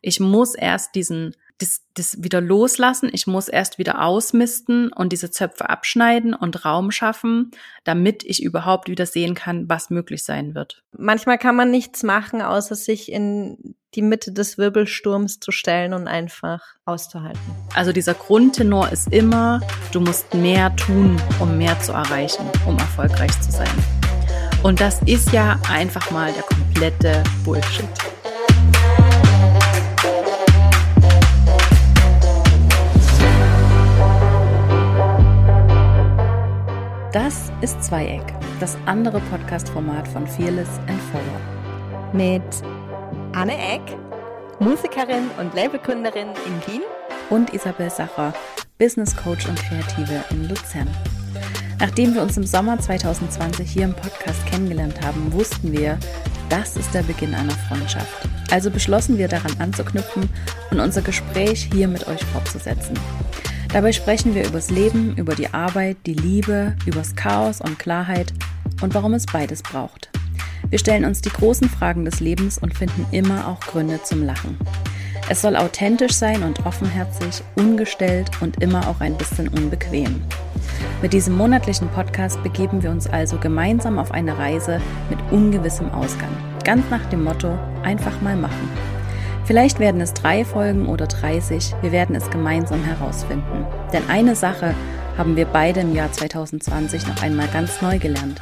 Ich muss erst diesen das, das wieder loslassen. Ich muss erst wieder ausmisten und diese Zöpfe abschneiden und Raum schaffen, damit ich überhaupt wieder sehen kann, was möglich sein wird. Manchmal kann man nichts machen, außer sich in die Mitte des Wirbelsturms zu stellen und einfach auszuhalten. Also dieser Grundtenor ist immer, du musst mehr tun, um mehr zu erreichen, um erfolgreich zu sein. Und das ist ja einfach mal der komplette Bullshit. Das ist Zweieck, das andere Podcast-Format von Fearless and Forward. Mit Anne Eck, Musikerin und Labelgründerin in Wien. Und Isabel Sacher, Business Coach und Kreative in Luzern. Nachdem wir uns im Sommer 2020 hier im Podcast kennengelernt haben, wussten wir, das ist der Beginn einer Freundschaft. Also beschlossen wir daran anzuknüpfen und unser Gespräch hier mit euch fortzusetzen. Dabei sprechen wir übers Leben, über die Arbeit, die Liebe, übers Chaos und Klarheit und warum es beides braucht. Wir stellen uns die großen Fragen des Lebens und finden immer auch Gründe zum Lachen. Es soll authentisch sein und offenherzig, ungestellt und immer auch ein bisschen unbequem. Mit diesem monatlichen Podcast begeben wir uns also gemeinsam auf eine Reise mit ungewissem Ausgang. Ganz nach dem Motto, einfach mal machen. Vielleicht werden es drei Folgen oder 30, wir werden es gemeinsam herausfinden. Denn eine Sache haben wir beide im Jahr 2020 noch einmal ganz neu gelernt,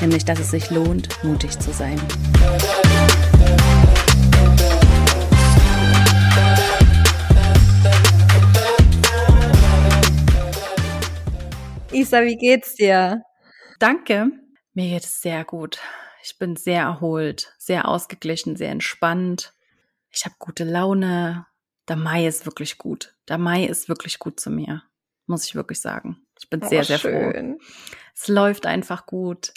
nämlich dass es sich lohnt, mutig zu sein. Isa, wie geht's dir? Danke. Mir geht es sehr gut. Ich bin sehr erholt, sehr ausgeglichen, sehr entspannt ich habe gute Laune. Der Mai ist wirklich gut. Der Mai ist wirklich gut zu mir, muss ich wirklich sagen. Ich bin oh, sehr, sehr schön. froh. Es läuft einfach gut.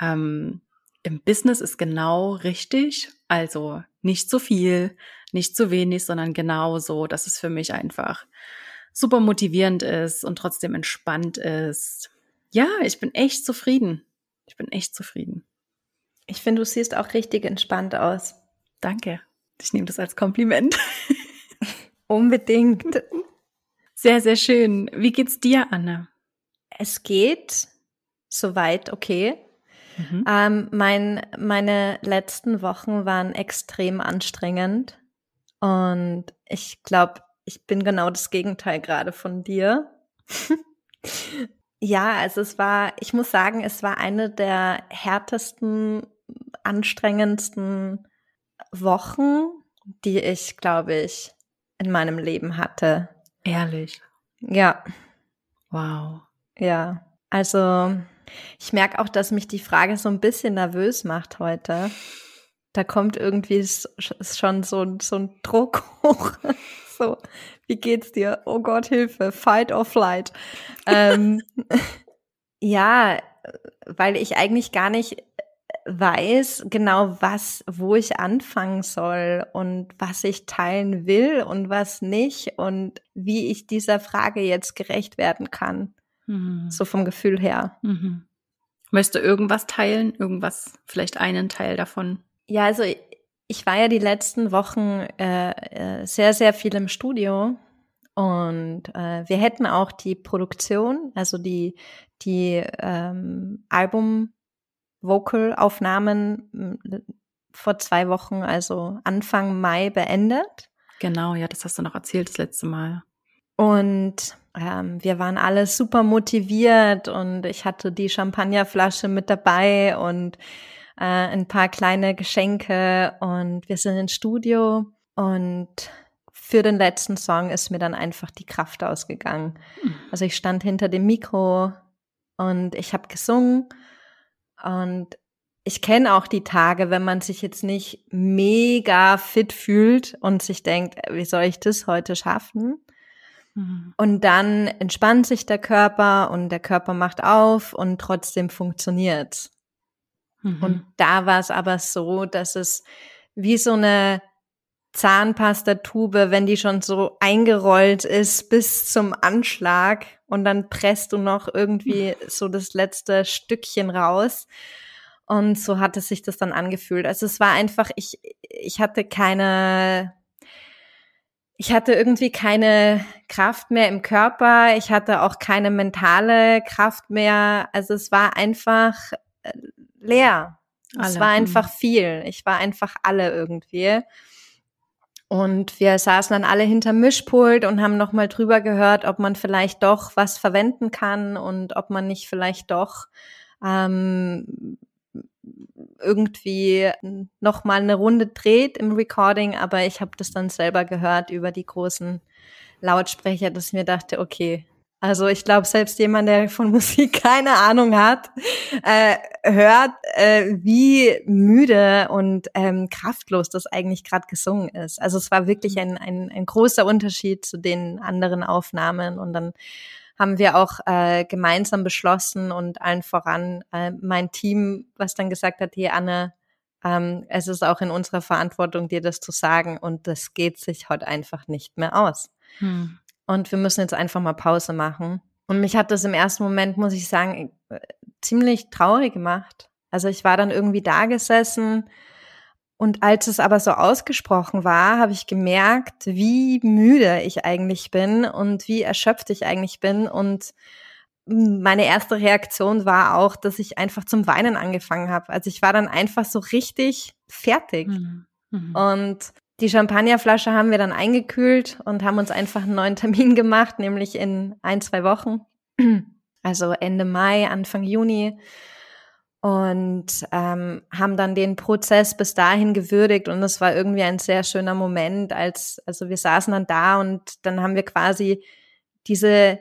Ähm, Im Business ist genau richtig. Also nicht zu viel, nicht zu wenig, sondern genau so, dass es für mich einfach super motivierend ist und trotzdem entspannt ist. Ja, ich bin echt zufrieden. Ich bin echt zufrieden. Ich finde, du siehst auch richtig entspannt aus. Danke. Ich nehme das als Kompliment. Unbedingt. Sehr, sehr schön. Wie geht's dir, Anna? Es geht soweit okay. Mhm. Ähm, mein, meine letzten Wochen waren extrem anstrengend und ich glaube, ich bin genau das Gegenteil gerade von dir. ja, also es war, ich muss sagen, es war eine der härtesten, anstrengendsten Wochen, die ich, glaube ich, in meinem Leben hatte. Ehrlich. Ja. Wow. Ja. Also, ich merke auch, dass mich die Frage so ein bisschen nervös macht heute. Da kommt irgendwie schon so, so ein Druck hoch. so, wie geht's dir? Oh Gott, Hilfe, fight or flight. ähm, ja, weil ich eigentlich gar nicht weiß genau, was, wo ich anfangen soll und was ich teilen will und was nicht und wie ich dieser Frage jetzt gerecht werden kann. Mhm. So vom Gefühl her. Mhm. Möchtest du irgendwas teilen? Irgendwas, vielleicht einen Teil davon? Ja, also ich war ja die letzten Wochen äh, äh sehr, sehr viel im Studio und äh, wir hätten auch die Produktion, also die, die ähm, Album Vocalaufnahmen vor zwei Wochen, also Anfang Mai beendet. Genau, ja, das hast du noch erzählt das letzte Mal. Und ähm, wir waren alle super motiviert und ich hatte die Champagnerflasche mit dabei und äh, ein paar kleine Geschenke und wir sind ins Studio und für den letzten Song ist mir dann einfach die Kraft ausgegangen. Hm. Also ich stand hinter dem Mikro und ich habe gesungen und ich kenne auch die Tage, wenn man sich jetzt nicht mega fit fühlt und sich denkt, wie soll ich das heute schaffen? Mhm. Und dann entspannt sich der Körper und der Körper macht auf und trotzdem funktioniert. Mhm. Und da war es aber so, dass es wie so eine Zahnpastatube, wenn die schon so eingerollt ist bis zum Anschlag und dann presst du noch irgendwie so das letzte Stückchen raus. Und so hat es sich das dann angefühlt. Also es war einfach, ich, ich hatte keine, ich hatte irgendwie keine Kraft mehr im Körper. Ich hatte auch keine mentale Kraft mehr. Also es war einfach äh, leer. Alle. Es war einfach viel. Ich war einfach alle irgendwie. Und wir saßen dann alle hinter Mischpult und haben nochmal drüber gehört, ob man vielleicht doch was verwenden kann und ob man nicht vielleicht doch ähm, irgendwie nochmal eine Runde dreht im Recording. Aber ich habe das dann selber gehört über die großen Lautsprecher, dass ich mir dachte, okay, also ich glaube, selbst jemand, der von Musik keine Ahnung hat, äh, hört, äh, wie müde und ähm, kraftlos das eigentlich gerade gesungen ist. Also es war wirklich mhm. ein, ein, ein großer Unterschied zu den anderen Aufnahmen. Und dann haben wir auch äh, gemeinsam beschlossen und allen voran äh, mein Team, was dann gesagt hat, hey Anne, ähm, es ist auch in unserer Verantwortung, dir das zu sagen und das geht sich heute einfach nicht mehr aus. Hm und wir müssen jetzt einfach mal Pause machen. Und mich hat das im ersten Moment, muss ich sagen, äh, ziemlich traurig gemacht. Also ich war dann irgendwie da gesessen und als es aber so ausgesprochen war, habe ich gemerkt, wie müde ich eigentlich bin und wie erschöpft ich eigentlich bin. Und meine erste Reaktion war auch, dass ich einfach zum Weinen angefangen habe. Also ich war dann einfach so richtig fertig. Mhm. Mhm. Und die Champagnerflasche haben wir dann eingekühlt und haben uns einfach einen neuen Termin gemacht, nämlich in ein, zwei Wochen. Also Ende Mai, Anfang Juni. Und ähm, haben dann den Prozess bis dahin gewürdigt. Und es war irgendwie ein sehr schöner Moment, als, also wir saßen dann da und dann haben wir quasi diese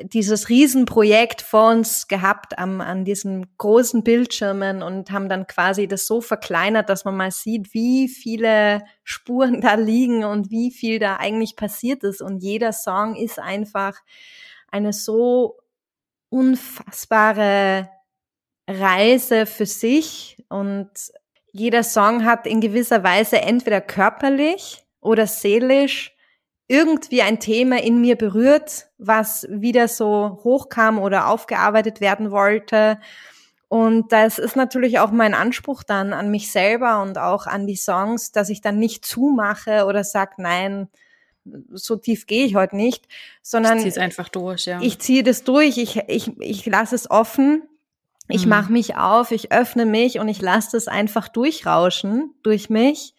dieses Riesenprojekt vor uns gehabt am, an diesen großen Bildschirmen und haben dann quasi das so verkleinert, dass man mal sieht, wie viele Spuren da liegen und wie viel da eigentlich passiert ist. Und jeder Song ist einfach eine so unfassbare Reise für sich und jeder Song hat in gewisser Weise entweder körperlich oder seelisch irgendwie ein Thema in mir berührt, was wieder so hochkam oder aufgearbeitet werden wollte. Und das ist natürlich auch mein Anspruch dann an mich selber und auch an die Songs, dass ich dann nicht zumache oder sag, nein, so tief gehe ich heute nicht, sondern ich ziehe es einfach durch, ja. Ich ziehe das durch, ich, ich, ich lasse es offen, ich mhm. mache mich auf, ich öffne mich und ich lasse das einfach durchrauschen durch mich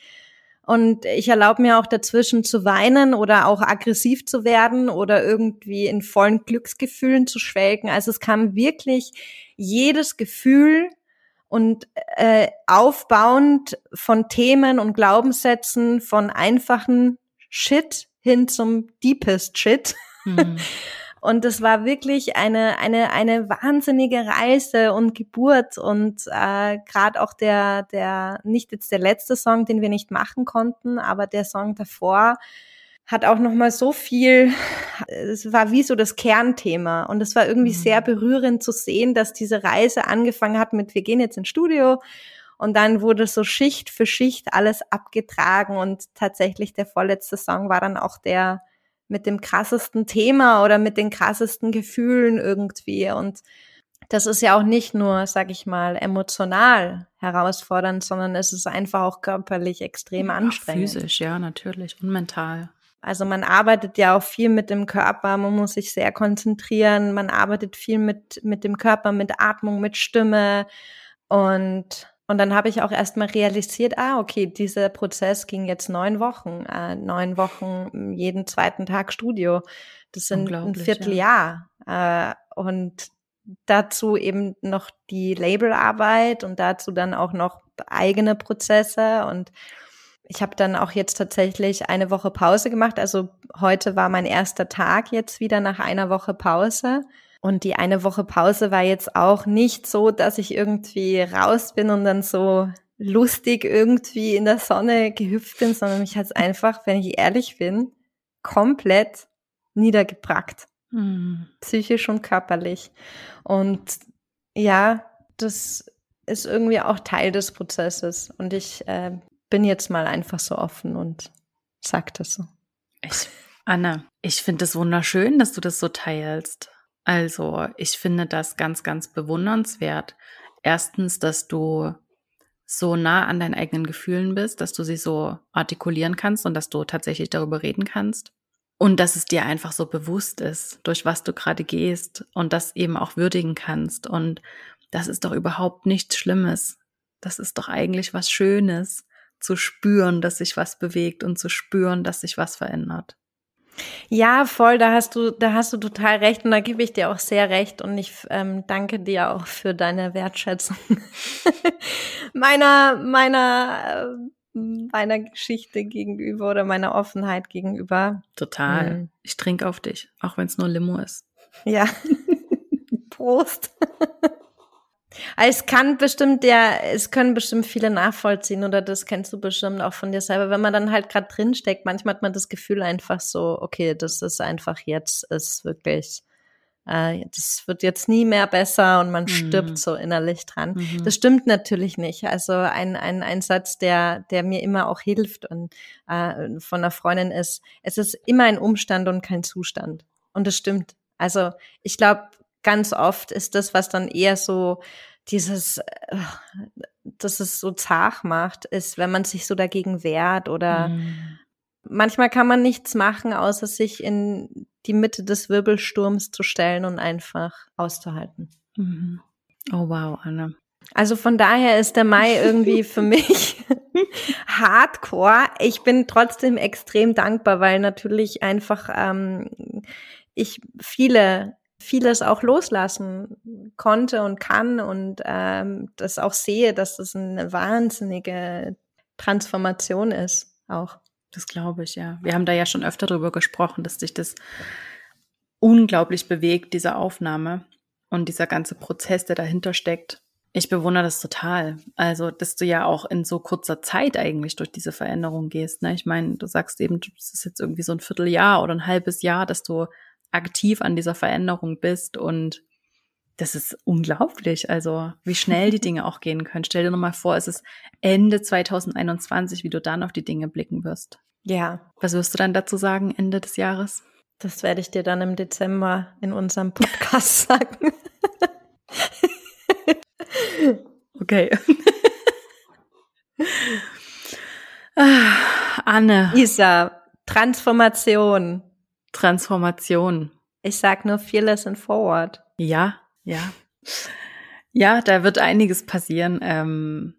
und ich erlaube mir auch dazwischen zu weinen oder auch aggressiv zu werden oder irgendwie in vollen Glücksgefühlen zu schwelgen. Also es kam wirklich jedes Gefühl und äh, aufbauend von Themen und Glaubenssätzen von einfachen Shit hin zum deepest Shit. Mhm. Und es war wirklich eine, eine, eine wahnsinnige Reise und Geburt und äh, gerade auch der, der, nicht jetzt der letzte Song, den wir nicht machen konnten, aber der Song davor, hat auch noch mal so viel, es war wie so das Kernthema und es war irgendwie mhm. sehr berührend zu sehen, dass diese Reise angefangen hat mit, wir gehen jetzt ins Studio und dann wurde so Schicht für Schicht alles abgetragen und tatsächlich der vorletzte Song war dann auch der, mit dem krassesten Thema oder mit den krassesten Gefühlen irgendwie. Und das ist ja auch nicht nur, sag ich mal, emotional herausfordernd, sondern es ist einfach auch körperlich extrem ja, anstrengend. Physisch, ja, natürlich. Und mental. Also man arbeitet ja auch viel mit dem Körper, man muss sich sehr konzentrieren, man arbeitet viel mit, mit dem Körper, mit Atmung, mit Stimme. Und und dann habe ich auch erstmal realisiert, ah, okay, dieser Prozess ging jetzt neun Wochen, äh, neun Wochen jeden zweiten Tag Studio. Das sind ein Vierteljahr. Ja. Äh, und dazu eben noch die Labelarbeit und dazu dann auch noch eigene Prozesse und ich habe dann auch jetzt tatsächlich eine Woche Pause gemacht. Also heute war mein erster Tag jetzt wieder nach einer Woche Pause. Und die eine Woche Pause war jetzt auch nicht so, dass ich irgendwie raus bin und dann so lustig irgendwie in der Sonne gehüpft bin, sondern mich hat es einfach, wenn ich ehrlich bin, komplett niedergebrackt. Mhm. Psychisch und körperlich. Und ja, das ist irgendwie auch Teil des Prozesses. Und ich äh, bin jetzt mal einfach so offen und sag das so. Ich, Anna, ich finde es wunderschön, dass du das so teilst. Also ich finde das ganz, ganz bewundernswert. Erstens, dass du so nah an deinen eigenen Gefühlen bist, dass du sie so artikulieren kannst und dass du tatsächlich darüber reden kannst. Und dass es dir einfach so bewusst ist, durch was du gerade gehst und das eben auch würdigen kannst. Und das ist doch überhaupt nichts Schlimmes. Das ist doch eigentlich was Schönes, zu spüren, dass sich was bewegt und zu spüren, dass sich was verändert. Ja, voll, da hast du, da hast du total recht und da gebe ich dir auch sehr recht und ich ähm, danke dir auch für deine Wertschätzung meiner, meiner, äh, meiner Geschichte gegenüber oder meiner Offenheit gegenüber. Total. Mhm. Ich trinke auf dich, auch wenn es nur Limo ist. Ja. Prost. Es kann bestimmt der, es können bestimmt viele nachvollziehen oder das kennst du bestimmt auch von dir selber. Wenn man dann halt gerade drin steckt, manchmal hat man das Gefühl einfach so, okay, das ist einfach jetzt, ist wirklich, äh, das wird jetzt nie mehr besser und man mhm. stirbt so innerlich dran. Mhm. Das stimmt natürlich nicht. Also ein, ein, ein Satz, der, der mir immer auch hilft und äh, von einer Freundin ist, es ist immer ein Umstand und kein Zustand. Und das stimmt. Also ich glaube, ganz oft ist das, was dann eher so dieses, äh, dass es so zart macht, ist, wenn man sich so dagegen wehrt oder mhm. manchmal kann man nichts machen, außer sich in die Mitte des Wirbelsturms zu stellen und einfach auszuhalten. Mhm. Oh wow, Anna. Also von daher ist der Mai irgendwie für mich hardcore. Ich bin trotzdem extrem dankbar, weil natürlich einfach ähm, ich viele vieles auch loslassen konnte und kann und ähm, das auch sehe, dass das eine wahnsinnige Transformation ist auch. Das glaube ich, ja. Wir haben da ja schon öfter darüber gesprochen, dass sich das unglaublich bewegt, diese Aufnahme und dieser ganze Prozess, der dahinter steckt. Ich bewundere das total. Also, dass du ja auch in so kurzer Zeit eigentlich durch diese Veränderung gehst. Ne? Ich meine, du sagst eben, es ist jetzt irgendwie so ein Vierteljahr oder ein halbes Jahr, dass du aktiv an dieser Veränderung bist und das ist unglaublich, also wie schnell die Dinge auch gehen können. Stell dir noch mal vor, es ist Ende 2021, wie du dann auf die Dinge blicken wirst. Ja. Was wirst du dann dazu sagen, Ende des Jahres? Das werde ich dir dann im Dezember in unserem Podcast sagen. okay. Ah, Anne. Isa, Transformation. Transformation. Ich sag nur fearless and forward. Ja, ja. Ja, da wird einiges passieren. Ähm,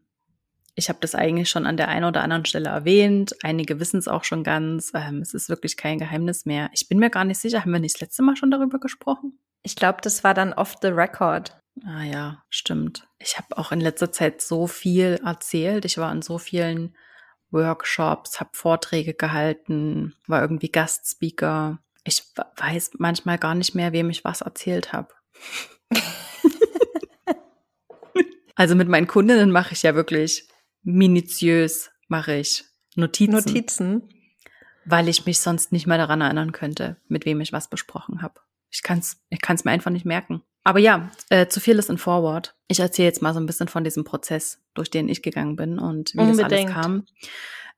ich habe das eigentlich schon an der einen oder anderen Stelle erwähnt. Einige wissen es auch schon ganz. Ähm, es ist wirklich kein Geheimnis mehr. Ich bin mir gar nicht sicher. Haben wir nicht das letzte Mal schon darüber gesprochen? Ich glaube, das war dann off the record. Ah ja, stimmt. Ich habe auch in letzter Zeit so viel erzählt. Ich war in so vielen Workshops, habe Vorträge gehalten, war irgendwie Gastspeaker ich weiß manchmal gar nicht mehr, wem ich was erzählt habe. also mit meinen Kundinnen mache ich ja wirklich minutiös, mache ich Notizen. Notizen. Weil ich mich sonst nicht mehr daran erinnern könnte, mit wem ich was besprochen habe. Ich kann es ich kann's mir einfach nicht merken. Aber ja, äh, zu viel ist in Forward. Ich erzähle jetzt mal so ein bisschen von diesem Prozess, durch den ich gegangen bin und wie Unbedingt. das alles kam.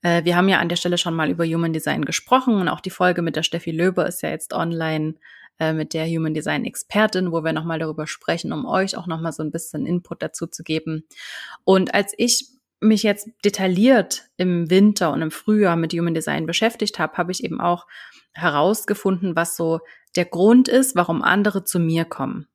Äh, wir haben ja an der Stelle schon mal über Human Design gesprochen und auch die Folge mit der Steffi Löber ist ja jetzt online äh, mit der Human Design Expertin, wo wir nochmal darüber sprechen, um euch auch nochmal so ein bisschen Input dazu zu geben. Und als ich mich jetzt detailliert im Winter und im Frühjahr mit Human Design beschäftigt habe, habe ich eben auch herausgefunden, was so der Grund ist, warum andere zu mir kommen.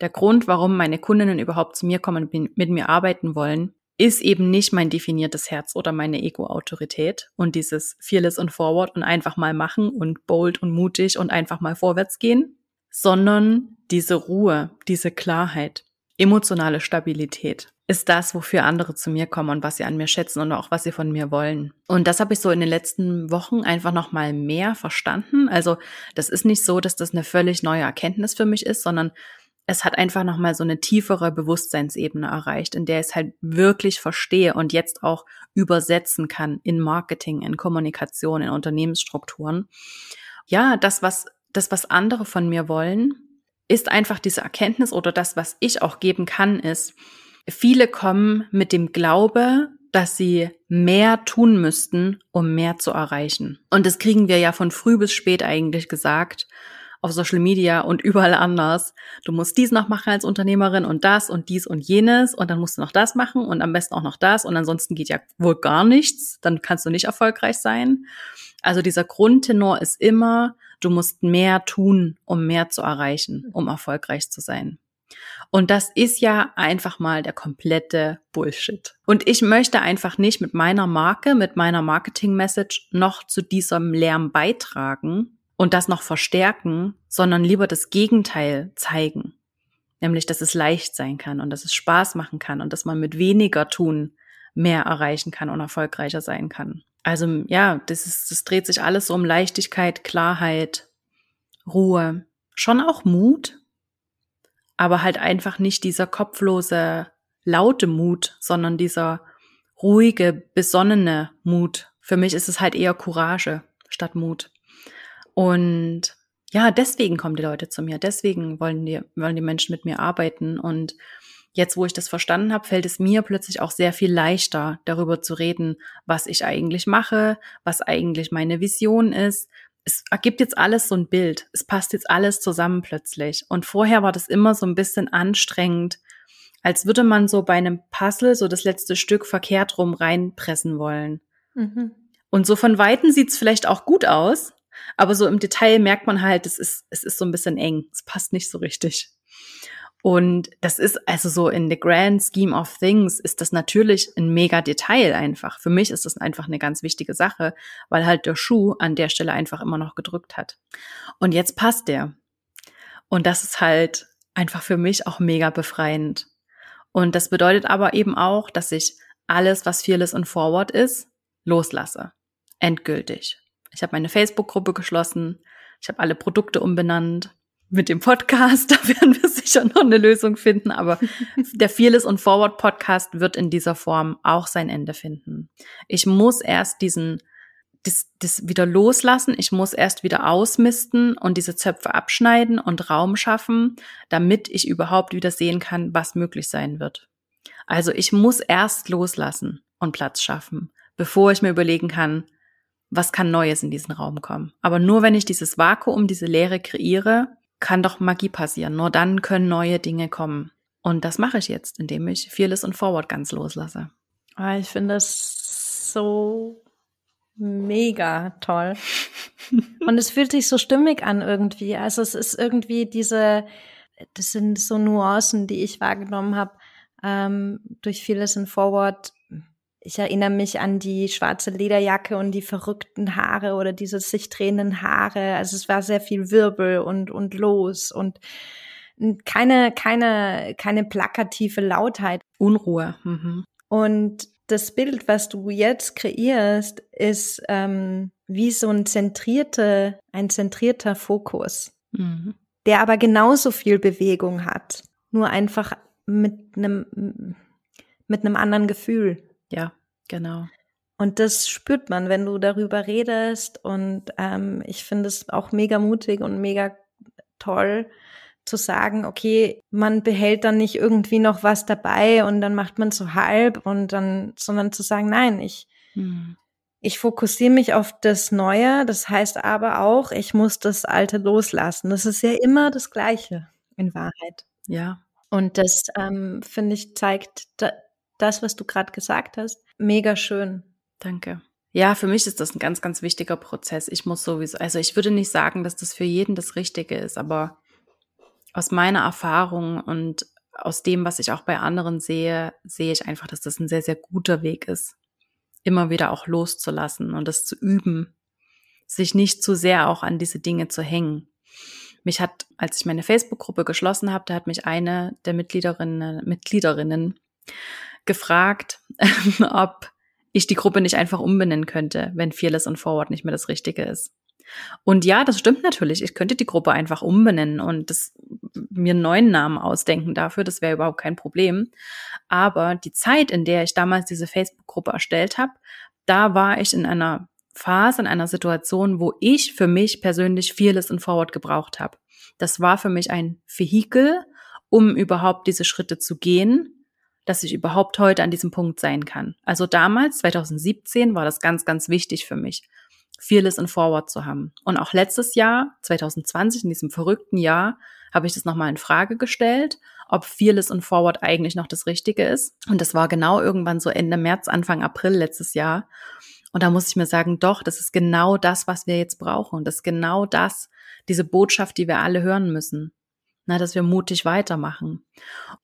Der Grund, warum meine Kundinnen überhaupt zu mir kommen und mit mir arbeiten wollen, ist eben nicht mein definiertes Herz oder meine Ego-Autorität und dieses Fearless und Forward und einfach mal machen und bold und mutig und einfach mal vorwärts gehen, sondern diese Ruhe, diese Klarheit, emotionale Stabilität ist das, wofür andere zu mir kommen und was sie an mir schätzen und auch was sie von mir wollen. Und das habe ich so in den letzten Wochen einfach noch mal mehr verstanden. Also, das ist nicht so, dass das eine völlig neue Erkenntnis für mich ist, sondern es hat einfach nochmal so eine tiefere Bewusstseinsebene erreicht, in der ich es halt wirklich verstehe und jetzt auch übersetzen kann in Marketing, in Kommunikation, in Unternehmensstrukturen. Ja, das, was, das, was andere von mir wollen, ist einfach diese Erkenntnis oder das, was ich auch geben kann, ist, viele kommen mit dem Glaube, dass sie mehr tun müssten, um mehr zu erreichen. Und das kriegen wir ja von früh bis spät eigentlich gesagt. Auf Social Media und überall anders. Du musst dies noch machen als Unternehmerin und das und dies und jenes und dann musst du noch das machen und am besten auch noch das und ansonsten geht ja wohl gar nichts. Dann kannst du nicht erfolgreich sein. Also dieser Grundtenor ist immer, du musst mehr tun, um mehr zu erreichen, um erfolgreich zu sein. Und das ist ja einfach mal der komplette Bullshit. Und ich möchte einfach nicht mit meiner Marke, mit meiner Marketing-Message noch zu diesem Lärm beitragen und das noch verstärken, sondern lieber das Gegenteil zeigen. Nämlich, dass es leicht sein kann und dass es Spaß machen kann und dass man mit weniger tun mehr erreichen kann und erfolgreicher sein kann. Also ja, das, ist, das dreht sich alles so um Leichtigkeit, Klarheit, Ruhe, schon auch Mut, aber halt einfach nicht dieser kopflose, laute Mut, sondern dieser ruhige, besonnene Mut. Für mich ist es halt eher Courage statt Mut. Und ja, deswegen kommen die Leute zu mir, deswegen wollen die, wollen die Menschen mit mir arbeiten. Und jetzt, wo ich das verstanden habe, fällt es mir plötzlich auch sehr viel leichter, darüber zu reden, was ich eigentlich mache, was eigentlich meine Vision ist, es ergibt jetzt alles so ein Bild. Es passt jetzt alles zusammen plötzlich. Und vorher war das immer so ein bisschen anstrengend, als würde man so bei einem Puzzle so das letzte Stück verkehrt rum reinpressen wollen. Mhm. Und so von Weitem sieht's vielleicht auch gut aus, aber so im Detail merkt man halt, es ist, es ist so ein bisschen eng. Es passt nicht so richtig. Und das ist also so in the grand scheme of things ist das natürlich ein mega Detail einfach. Für mich ist das einfach eine ganz wichtige Sache, weil halt der Schuh an der Stelle einfach immer noch gedrückt hat. Und jetzt passt der. Und das ist halt einfach für mich auch mega befreiend. Und das bedeutet aber eben auch, dass ich alles, was Fearless und Forward ist, loslasse. Endgültig. Ich habe meine Facebook-Gruppe geschlossen. Ich habe alle Produkte umbenannt mit dem Podcast, da werden wir sicher noch eine Lösung finden, aber der Fearless und Forward Podcast wird in dieser Form auch sein Ende finden. Ich muss erst diesen das, das wieder loslassen, ich muss erst wieder ausmisten und diese Zöpfe abschneiden und Raum schaffen, damit ich überhaupt wieder sehen kann, was möglich sein wird. Also ich muss erst loslassen und Platz schaffen, bevor ich mir überlegen kann, was kann Neues in diesen Raum kommen. Aber nur wenn ich dieses Vakuum, diese Leere kreiere, kann doch Magie passieren. Nur dann können neue Dinge kommen. Und das mache ich jetzt, indem ich Fearless und Forward ganz loslasse. Ah, ich finde das so mega toll. und es fühlt sich so stimmig an irgendwie. Also es ist irgendwie diese, das sind so Nuancen, die ich wahrgenommen habe ähm, durch Fearless and Forward ich erinnere mich an die schwarze Lederjacke und die verrückten Haare oder diese sich drehenden Haare. Also es war sehr viel Wirbel und, und los und keine, keine, keine plakative Lautheit. Unruhe. Mhm. Und das Bild, was du jetzt kreierst, ist ähm, wie so ein zentrierte, ein zentrierter Fokus, mhm. der aber genauso viel Bewegung hat, nur einfach mit einem mit einem anderen Gefühl. Ja, genau. Und das spürt man, wenn du darüber redest. Und ähm, ich finde es auch mega mutig und mega toll zu sagen, okay, man behält dann nicht irgendwie noch was dabei und dann macht man so halb und dann, sondern zu sagen, nein, ich, hm. ich fokussiere mich auf das Neue. Das heißt aber auch, ich muss das Alte loslassen. Das ist ja immer das Gleiche in Wahrheit. Ja. Und das, ähm, finde ich, zeigt, das, was du gerade gesagt hast, mega schön. Danke. Ja, für mich ist das ein ganz, ganz wichtiger Prozess. Ich muss sowieso, also ich würde nicht sagen, dass das für jeden das Richtige ist, aber aus meiner Erfahrung und aus dem, was ich auch bei anderen sehe, sehe ich einfach, dass das ein sehr, sehr guter Weg ist, immer wieder auch loszulassen und das zu üben, sich nicht zu sehr auch an diese Dinge zu hängen. Mich hat, als ich meine Facebook-Gruppe geschlossen habe, da hat mich eine der Mitgliederinnen, Mitgliederinnen gefragt, ob ich die Gruppe nicht einfach umbenennen könnte, wenn Fearless und Forward nicht mehr das Richtige ist. Und ja, das stimmt natürlich. Ich könnte die Gruppe einfach umbenennen und das, mir einen neuen Namen ausdenken dafür. Das wäre überhaupt kein Problem. Aber die Zeit, in der ich damals diese Facebook-Gruppe erstellt habe, da war ich in einer Phase, in einer Situation, wo ich für mich persönlich Fearless und Forward gebraucht habe. Das war für mich ein Vehikel, um überhaupt diese Schritte zu gehen dass ich überhaupt heute an diesem Punkt sein kann. Also damals, 2017, war das ganz, ganz wichtig für mich. Fearless and Forward zu haben. Und auch letztes Jahr, 2020, in diesem verrückten Jahr, habe ich das nochmal in Frage gestellt, ob Fearless and Forward eigentlich noch das Richtige ist. Und das war genau irgendwann so Ende März, Anfang April letztes Jahr. Und da muss ich mir sagen, doch, das ist genau das, was wir jetzt brauchen. Das ist genau das, diese Botschaft, die wir alle hören müssen na, dass wir mutig weitermachen.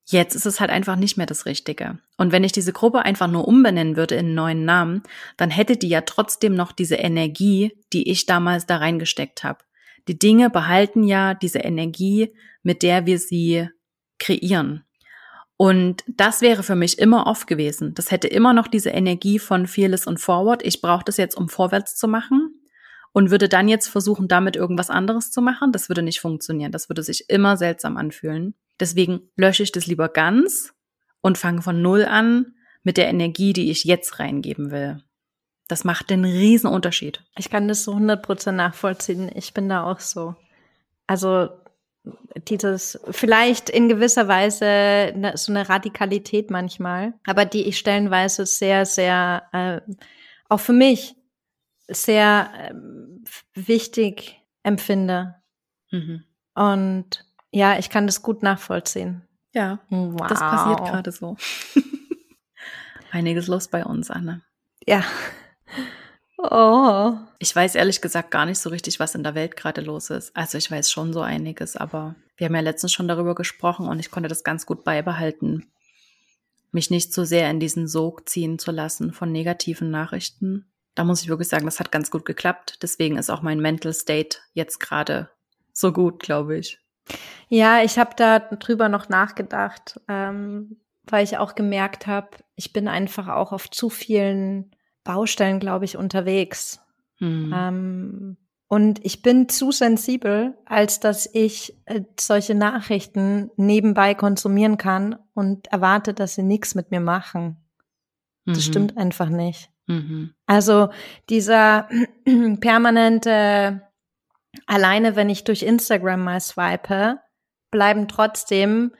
Jetzt ist es halt einfach nicht mehr das Richtige. Und wenn ich diese Gruppe einfach nur umbenennen würde in einen neuen Namen, dann hätte die ja trotzdem noch diese Energie, die ich damals da reingesteckt habe. Die Dinge behalten ja diese Energie, mit der wir sie kreieren. Und das wäre für mich immer off gewesen. Das hätte immer noch diese Energie von Fearless und Forward. Ich brauche das jetzt, um vorwärts zu machen und würde dann jetzt versuchen, damit irgendwas anderes zu machen, das würde nicht funktionieren. Das würde sich immer seltsam anfühlen. Deswegen lösche ich das lieber ganz und fange von Null an mit der Energie, die ich jetzt reingeben will. Das macht den riesen Unterschied. Ich kann das so 100% nachvollziehen. Ich bin da auch so. Also dieses vielleicht in gewisser Weise ne, so eine Radikalität manchmal, aber die ich stellenweise sehr, sehr äh, auch für mich sehr ähm, wichtig empfinde. Mhm. Und ja, ich kann das gut nachvollziehen. Ja, wow. das passiert gerade so. Einiges los bei uns, Anne. Ja. Oh. Ich weiß ehrlich gesagt gar nicht so richtig, was in der Welt gerade los ist. Also ich weiß schon so einiges, aber wir haben ja letztens schon darüber gesprochen und ich konnte das ganz gut beibehalten, mich nicht so sehr in diesen Sog ziehen zu lassen von negativen Nachrichten, da muss ich wirklich sagen, das hat ganz gut geklappt. Deswegen ist auch mein Mental State jetzt gerade so gut, glaube ich. Ja, ich habe da drüber noch nachgedacht, ähm, weil ich auch gemerkt habe, ich bin einfach auch auf zu vielen Baustellen, glaube ich, unterwegs. Hm. Ähm, und ich bin zu sensibel, als dass ich äh, solche Nachrichten nebenbei konsumieren kann und erwarte, dass sie nichts mit mir machen. Das mhm. stimmt einfach nicht. Mhm. Also dieser permanente, alleine wenn ich durch Instagram mal swipe, bleiben trotzdem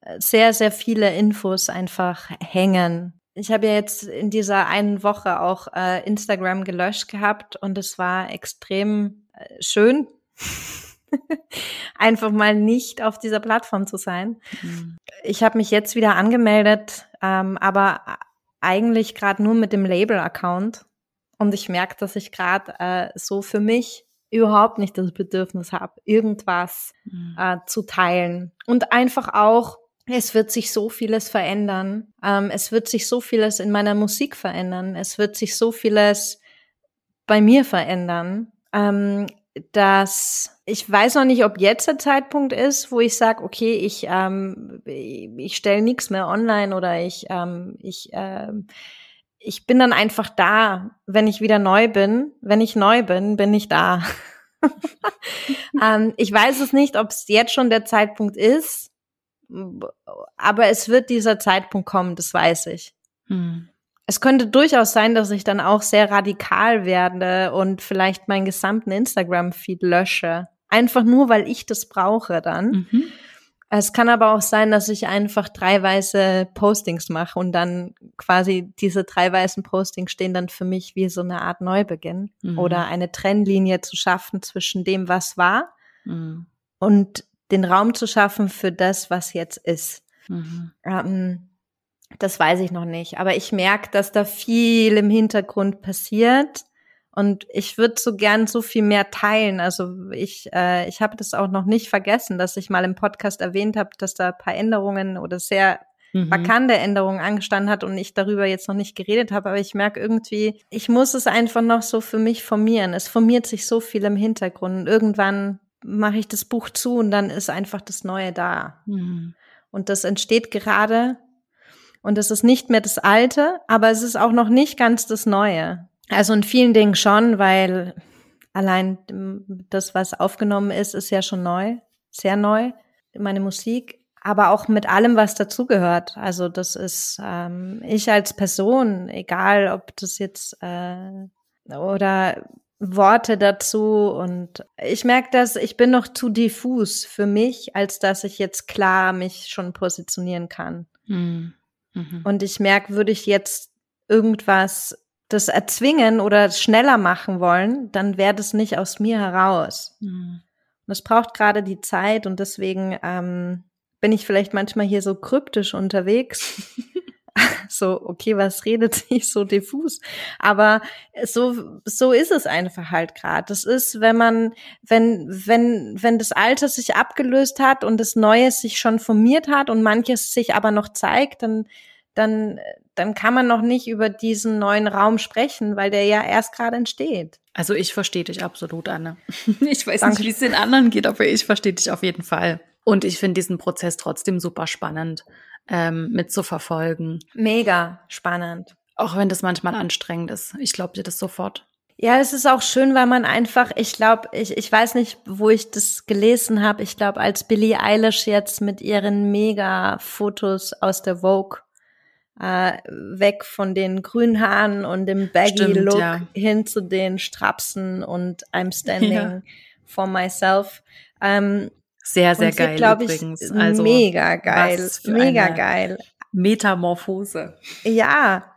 äh, sehr, sehr viele Infos einfach hängen. Ich habe ja jetzt in dieser einen Woche auch äh, Instagram gelöscht gehabt und es war extrem äh, schön, einfach mal nicht auf dieser Plattform zu sein. Mhm. Ich habe mich jetzt wieder angemeldet, ähm, aber eigentlich gerade nur mit dem Label-Account. Und ich merke, dass ich gerade äh, so für mich überhaupt nicht das Bedürfnis habe, irgendwas mhm. äh, zu teilen. Und einfach auch, es wird sich so vieles verändern. Ähm, es wird sich so vieles in meiner Musik verändern. Es wird sich so vieles bei mir verändern. Ähm, dass ich weiß noch nicht, ob jetzt der Zeitpunkt ist, wo ich sage, okay, ich ähm, ich stelle nichts mehr online oder ich ähm, ich äh, ich bin dann einfach da, wenn ich wieder neu bin. Wenn ich neu bin, bin ich da. ähm, ich weiß es nicht, ob es jetzt schon der Zeitpunkt ist, aber es wird dieser Zeitpunkt kommen, das weiß ich. Hm es könnte durchaus sein, dass ich dann auch sehr radikal werde und vielleicht meinen gesamten Instagram-Feed lösche. Einfach nur, weil ich das brauche dann. Mhm. Es kann aber auch sein, dass ich einfach drei weiße Postings mache und dann quasi diese drei weißen Postings stehen dann für mich wie so eine Art Neubeginn mhm. oder eine Trennlinie zu schaffen zwischen dem, was war mhm. und den Raum zu schaffen für das, was jetzt ist. Mhm. Ähm, das weiß ich noch nicht. Aber ich merke, dass da viel im Hintergrund passiert. Und ich würde so gern so viel mehr teilen. Also ich, äh, ich habe das auch noch nicht vergessen, dass ich mal im Podcast erwähnt habe, dass da ein paar Änderungen oder sehr mhm. markante Änderungen angestanden hat und ich darüber jetzt noch nicht geredet habe. Aber ich merke irgendwie, ich muss es einfach noch so für mich formieren. Es formiert sich so viel im Hintergrund. Und irgendwann mache ich das Buch zu und dann ist einfach das Neue da. Mhm. Und das entsteht gerade und es ist nicht mehr das Alte, aber es ist auch noch nicht ganz das Neue. Also in vielen Dingen schon, weil allein das, was aufgenommen ist, ist ja schon neu, sehr neu, meine Musik. Aber auch mit allem, was dazugehört. Also das ist ähm, ich als Person, egal ob das jetzt äh, oder Worte dazu und ich merke, dass ich bin noch zu diffus für mich, als dass ich jetzt klar mich schon positionieren kann. Hm. Mhm. Und ich merke, würde ich jetzt irgendwas das erzwingen oder schneller machen wollen, dann wäre das nicht aus mir heraus. Mhm. Und es braucht gerade die Zeit und deswegen ähm, bin ich vielleicht manchmal hier so kryptisch unterwegs. so, okay, was redet sich so diffus? Aber so, so ist es einfach halt gerade. Das ist, wenn man, wenn, wenn, wenn das Alte sich abgelöst hat und das Neue sich schon formiert hat und manches sich aber noch zeigt, dann, dann, dann kann man noch nicht über diesen neuen Raum sprechen, weil der ja erst gerade entsteht. Also ich verstehe dich absolut, Anne. Ich weiß Danke. nicht, wie es den anderen geht, aber ich verstehe dich auf jeden Fall. Und ich finde diesen Prozess trotzdem super spannend ähm, mitzuverfolgen. Mega spannend. Auch wenn das manchmal anstrengend ist. Ich glaube dir das sofort. Ja, es ist auch schön, weil man einfach, ich glaube, ich, ich weiß nicht, wo ich das gelesen habe. Ich glaube, als Billie Eilish jetzt mit ihren Mega-Fotos aus der Vogue äh, weg von den grünen Haaren und dem Baggy-Look ja. hin zu den Strapsen und I'm standing ja. for myself. Ähm, sehr, sehr geil sie, übrigens. Ich, also mega geil. Mega geil. Metamorphose. Ja.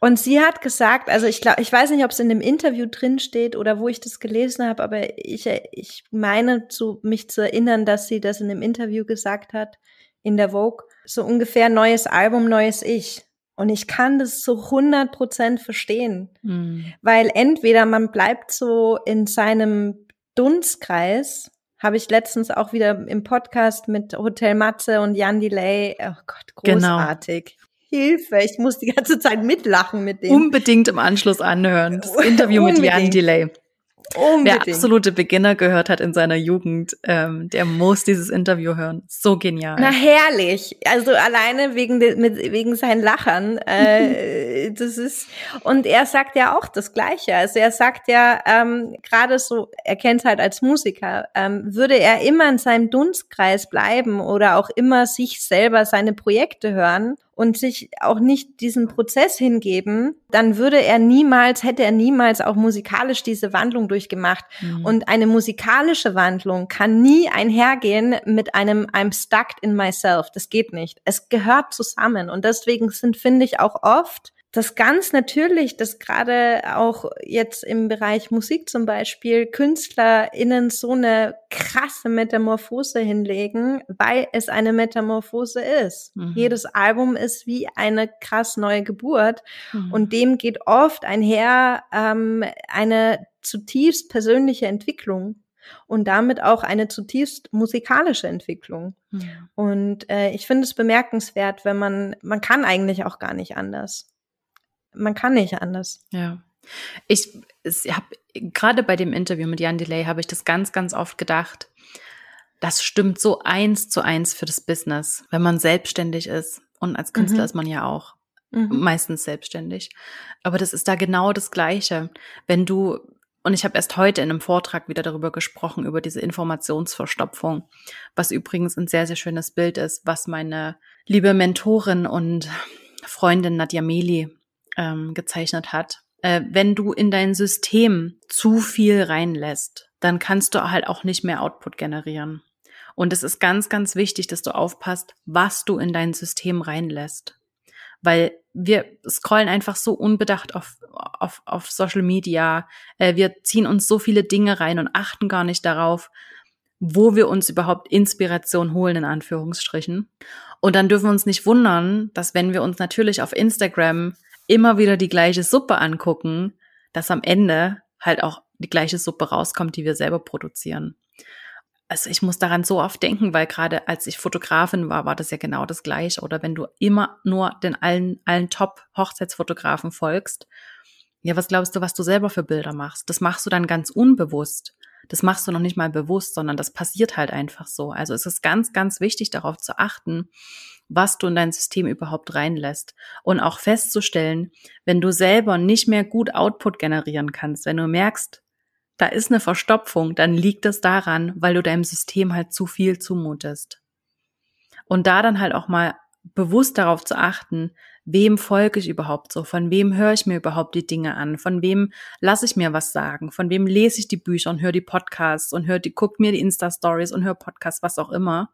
Und sie hat gesagt, also ich glaube, ich weiß nicht, ob es in dem Interview drin steht oder wo ich das gelesen habe, aber ich, ich meine zu, mich zu erinnern, dass sie das in dem Interview gesagt hat, in der Vogue, so ungefähr neues Album, neues Ich. Und ich kann das zu 100 Prozent verstehen, mhm. weil entweder man bleibt so in seinem Dunstkreis habe ich letztens auch wieder im Podcast mit Hotel Matze und Jan Delay. Oh Gott, genau. großartig. Genau. Hilfe, ich muss die ganze Zeit mitlachen mit dem. Unbedingt im Anschluss anhören. Das Interview mit Jan Delay. Unbedingt. Wer absolute Beginner gehört hat in seiner Jugend, ähm, der muss dieses Interview hören. So genial. Na herrlich. Also alleine wegen de, mit, wegen seinen Lachern. Äh, das ist und er sagt ja auch das Gleiche. Also er sagt ja ähm, gerade so, er kennt halt als Musiker, ähm, würde er immer in seinem Dunstkreis bleiben oder auch immer sich selber seine Projekte hören und sich auch nicht diesen Prozess hingeben, dann würde er niemals, hätte er niemals auch musikalisch diese Wandlung durchgemacht. Mhm. Und eine musikalische Wandlung kann nie einhergehen mit einem I'm stuck in myself. Das geht nicht. Es gehört zusammen. Und deswegen sind, finde ich, auch oft das ganz natürlich, dass gerade auch jetzt im Bereich Musik zum Beispiel KünstlerInnen so eine krasse Metamorphose hinlegen, weil es eine Metamorphose ist. Mhm. Jedes Album ist wie eine krass neue Geburt mhm. und dem geht oft einher ähm, eine zutiefst persönliche Entwicklung und damit auch eine zutiefst musikalische Entwicklung. Mhm. Und äh, ich finde es bemerkenswert, wenn man, man kann eigentlich auch gar nicht anders man kann nicht anders. Ja. Ich, ich habe gerade bei dem Interview mit Jan Delay habe ich das ganz, ganz oft gedacht. Das stimmt so eins zu eins für das Business, wenn man selbstständig ist. Und als Künstler mhm. ist man ja auch mhm. meistens selbstständig. Aber das ist da genau das Gleiche. Wenn du, und ich habe erst heute in einem Vortrag wieder darüber gesprochen, über diese Informationsverstopfung, was übrigens ein sehr, sehr schönes Bild ist, was meine liebe Mentorin und Freundin Nadja Meli ähm, gezeichnet hat. Äh, wenn du in dein System zu viel reinlässt, dann kannst du halt auch nicht mehr Output generieren. Und es ist ganz, ganz wichtig, dass du aufpasst, was du in dein System reinlässt. Weil wir scrollen einfach so unbedacht auf, auf, auf Social Media. Äh, wir ziehen uns so viele Dinge rein und achten gar nicht darauf, wo wir uns überhaupt Inspiration holen, in Anführungsstrichen. Und dann dürfen wir uns nicht wundern, dass wenn wir uns natürlich auf Instagram immer wieder die gleiche Suppe angucken, dass am Ende halt auch die gleiche Suppe rauskommt, die wir selber produzieren. Also ich muss daran so oft denken, weil gerade als ich Fotografin war, war das ja genau das gleiche. Oder wenn du immer nur den allen, allen Top-Hochzeitsfotografen folgst, ja, was glaubst du, was du selber für Bilder machst? Das machst du dann ganz unbewusst. Das machst du noch nicht mal bewusst, sondern das passiert halt einfach so. Also es ist ganz, ganz wichtig, darauf zu achten, was du in dein System überhaupt reinlässt. Und auch festzustellen, wenn du selber nicht mehr gut Output generieren kannst, wenn du merkst, da ist eine Verstopfung, dann liegt das daran, weil du deinem System halt zu viel zumutest. Und da dann halt auch mal bewusst darauf zu achten, wem folge ich überhaupt so, von wem höre ich mir überhaupt die Dinge an, von wem lasse ich mir was sagen, von wem lese ich die Bücher und höre die Podcasts und höre die, guck mir die Insta-Stories und höre Podcasts, was auch immer?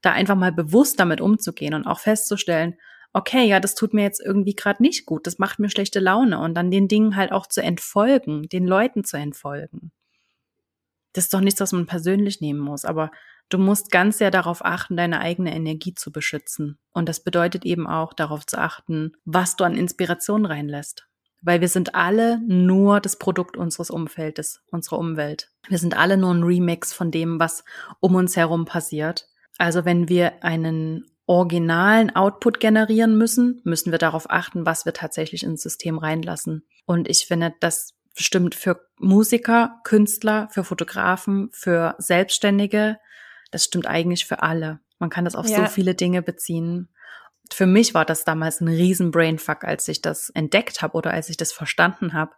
Da einfach mal bewusst damit umzugehen und auch festzustellen, okay, ja, das tut mir jetzt irgendwie gerade nicht gut, das macht mir schlechte Laune. Und dann den Dingen halt auch zu entfolgen, den Leuten zu entfolgen. Das ist doch nichts, was man persönlich nehmen muss, aber du musst ganz sehr darauf achten, deine eigene Energie zu beschützen. Und das bedeutet eben auch darauf zu achten, was du an Inspiration reinlässt. Weil wir sind alle nur das Produkt unseres Umfeldes, unserer Umwelt. Wir sind alle nur ein Remix von dem, was um uns herum passiert. Also wenn wir einen originalen Output generieren müssen, müssen wir darauf achten, was wir tatsächlich ins System reinlassen. Und ich finde, das stimmt für Musiker, Künstler, für Fotografen, für Selbstständige. Das stimmt eigentlich für alle. Man kann das auf ja. so viele Dinge beziehen. Für mich war das damals ein riesen Brainfuck, als ich das entdeckt habe oder als ich das verstanden habe,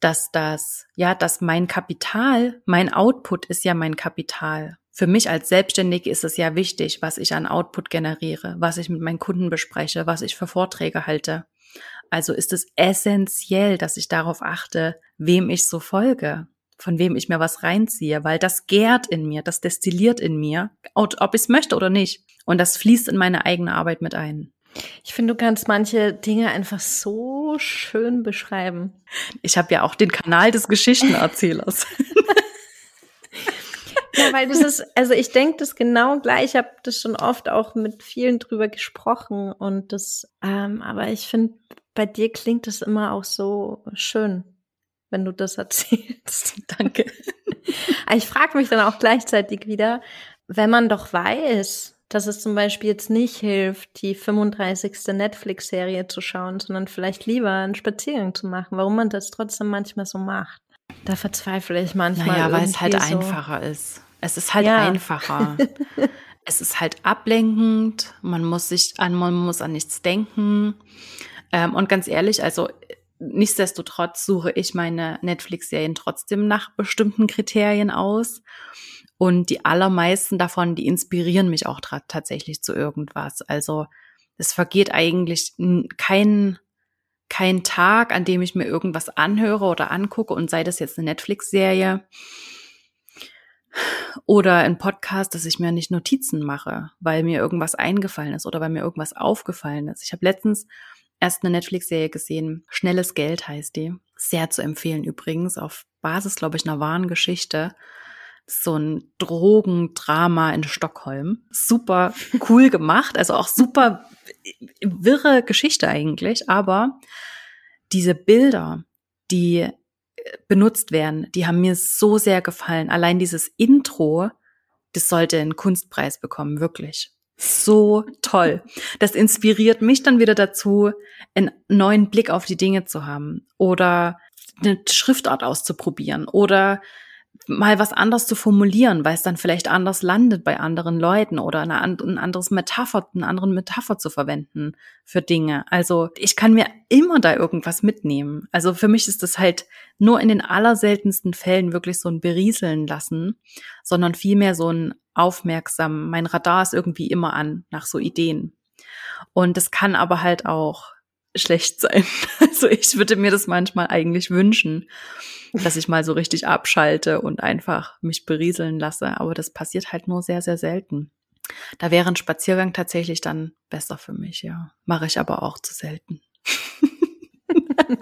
dass das, ja, dass mein Kapital, mein Output ist ja mein Kapital. Für mich als Selbstständige ist es ja wichtig, was ich an Output generiere, was ich mit meinen Kunden bespreche, was ich für Vorträge halte. Also ist es essentiell, dass ich darauf achte, wem ich so folge, von wem ich mir was reinziehe, weil das gärt in mir, das destilliert in mir, ob ich es möchte oder nicht. Und das fließt in meine eigene Arbeit mit ein. Ich finde, du kannst manche Dinge einfach so schön beschreiben. Ich habe ja auch den Kanal des Geschichtenerzählers. ja, weil das ist, also ich denke das genau gleich. Ich habe das schon oft auch mit vielen drüber gesprochen und das, ähm, aber ich finde, bei dir klingt es immer auch so schön, wenn du das erzählst. Danke. ich frage mich dann auch gleichzeitig wieder, wenn man doch weiß, dass es zum Beispiel jetzt nicht hilft, die 35. Netflix-Serie zu schauen, sondern vielleicht lieber einen Spaziergang zu machen, warum man das trotzdem manchmal so macht. Da verzweifle ich manchmal. Naja, weil es halt so. einfacher ist. Es ist halt ja. einfacher. es ist halt ablenkend, man muss sich an, man muss an nichts denken. Ähm, und ganz ehrlich, also nichtsdestotrotz suche ich meine Netflix-Serien trotzdem nach bestimmten Kriterien aus. Und die allermeisten davon, die inspirieren mich auch tatsächlich zu irgendwas. Also es vergeht eigentlich kein, kein Tag, an dem ich mir irgendwas anhöre oder angucke und sei das jetzt eine Netflix-Serie oder ein Podcast, dass ich mir nicht Notizen mache, weil mir irgendwas eingefallen ist oder weil mir irgendwas aufgefallen ist. Ich habe letztens erst eine Netflix-Serie gesehen. Schnelles Geld heißt die. Sehr zu empfehlen übrigens, auf Basis, glaube ich, einer wahren Geschichte. So ein Drogendrama in Stockholm. Super cool gemacht, also auch super wirre Geschichte eigentlich, aber diese Bilder, die benutzt werden, die haben mir so sehr gefallen. Allein dieses Intro, das sollte einen Kunstpreis bekommen, wirklich so toll. Das inspiriert mich dann wieder dazu, einen neuen Blick auf die Dinge zu haben oder eine Schriftart auszuprobieren oder mal was anders zu formulieren, weil es dann vielleicht anders landet bei anderen Leuten oder eine, ein anderes Metapher, einen anderen Metapher zu verwenden für Dinge. Also ich kann mir immer da irgendwas mitnehmen. Also für mich ist das halt nur in den allerseltensten Fällen wirklich so ein Berieseln lassen, sondern vielmehr so ein aufmerksam. Mein Radar ist irgendwie immer an nach so Ideen. Und das kann aber halt auch schlecht sein. Also ich würde mir das manchmal eigentlich wünschen, dass ich mal so richtig abschalte und einfach mich berieseln lasse. Aber das passiert halt nur sehr, sehr selten. Da wäre ein Spaziergang tatsächlich dann besser für mich, ja. Mache ich aber auch zu selten.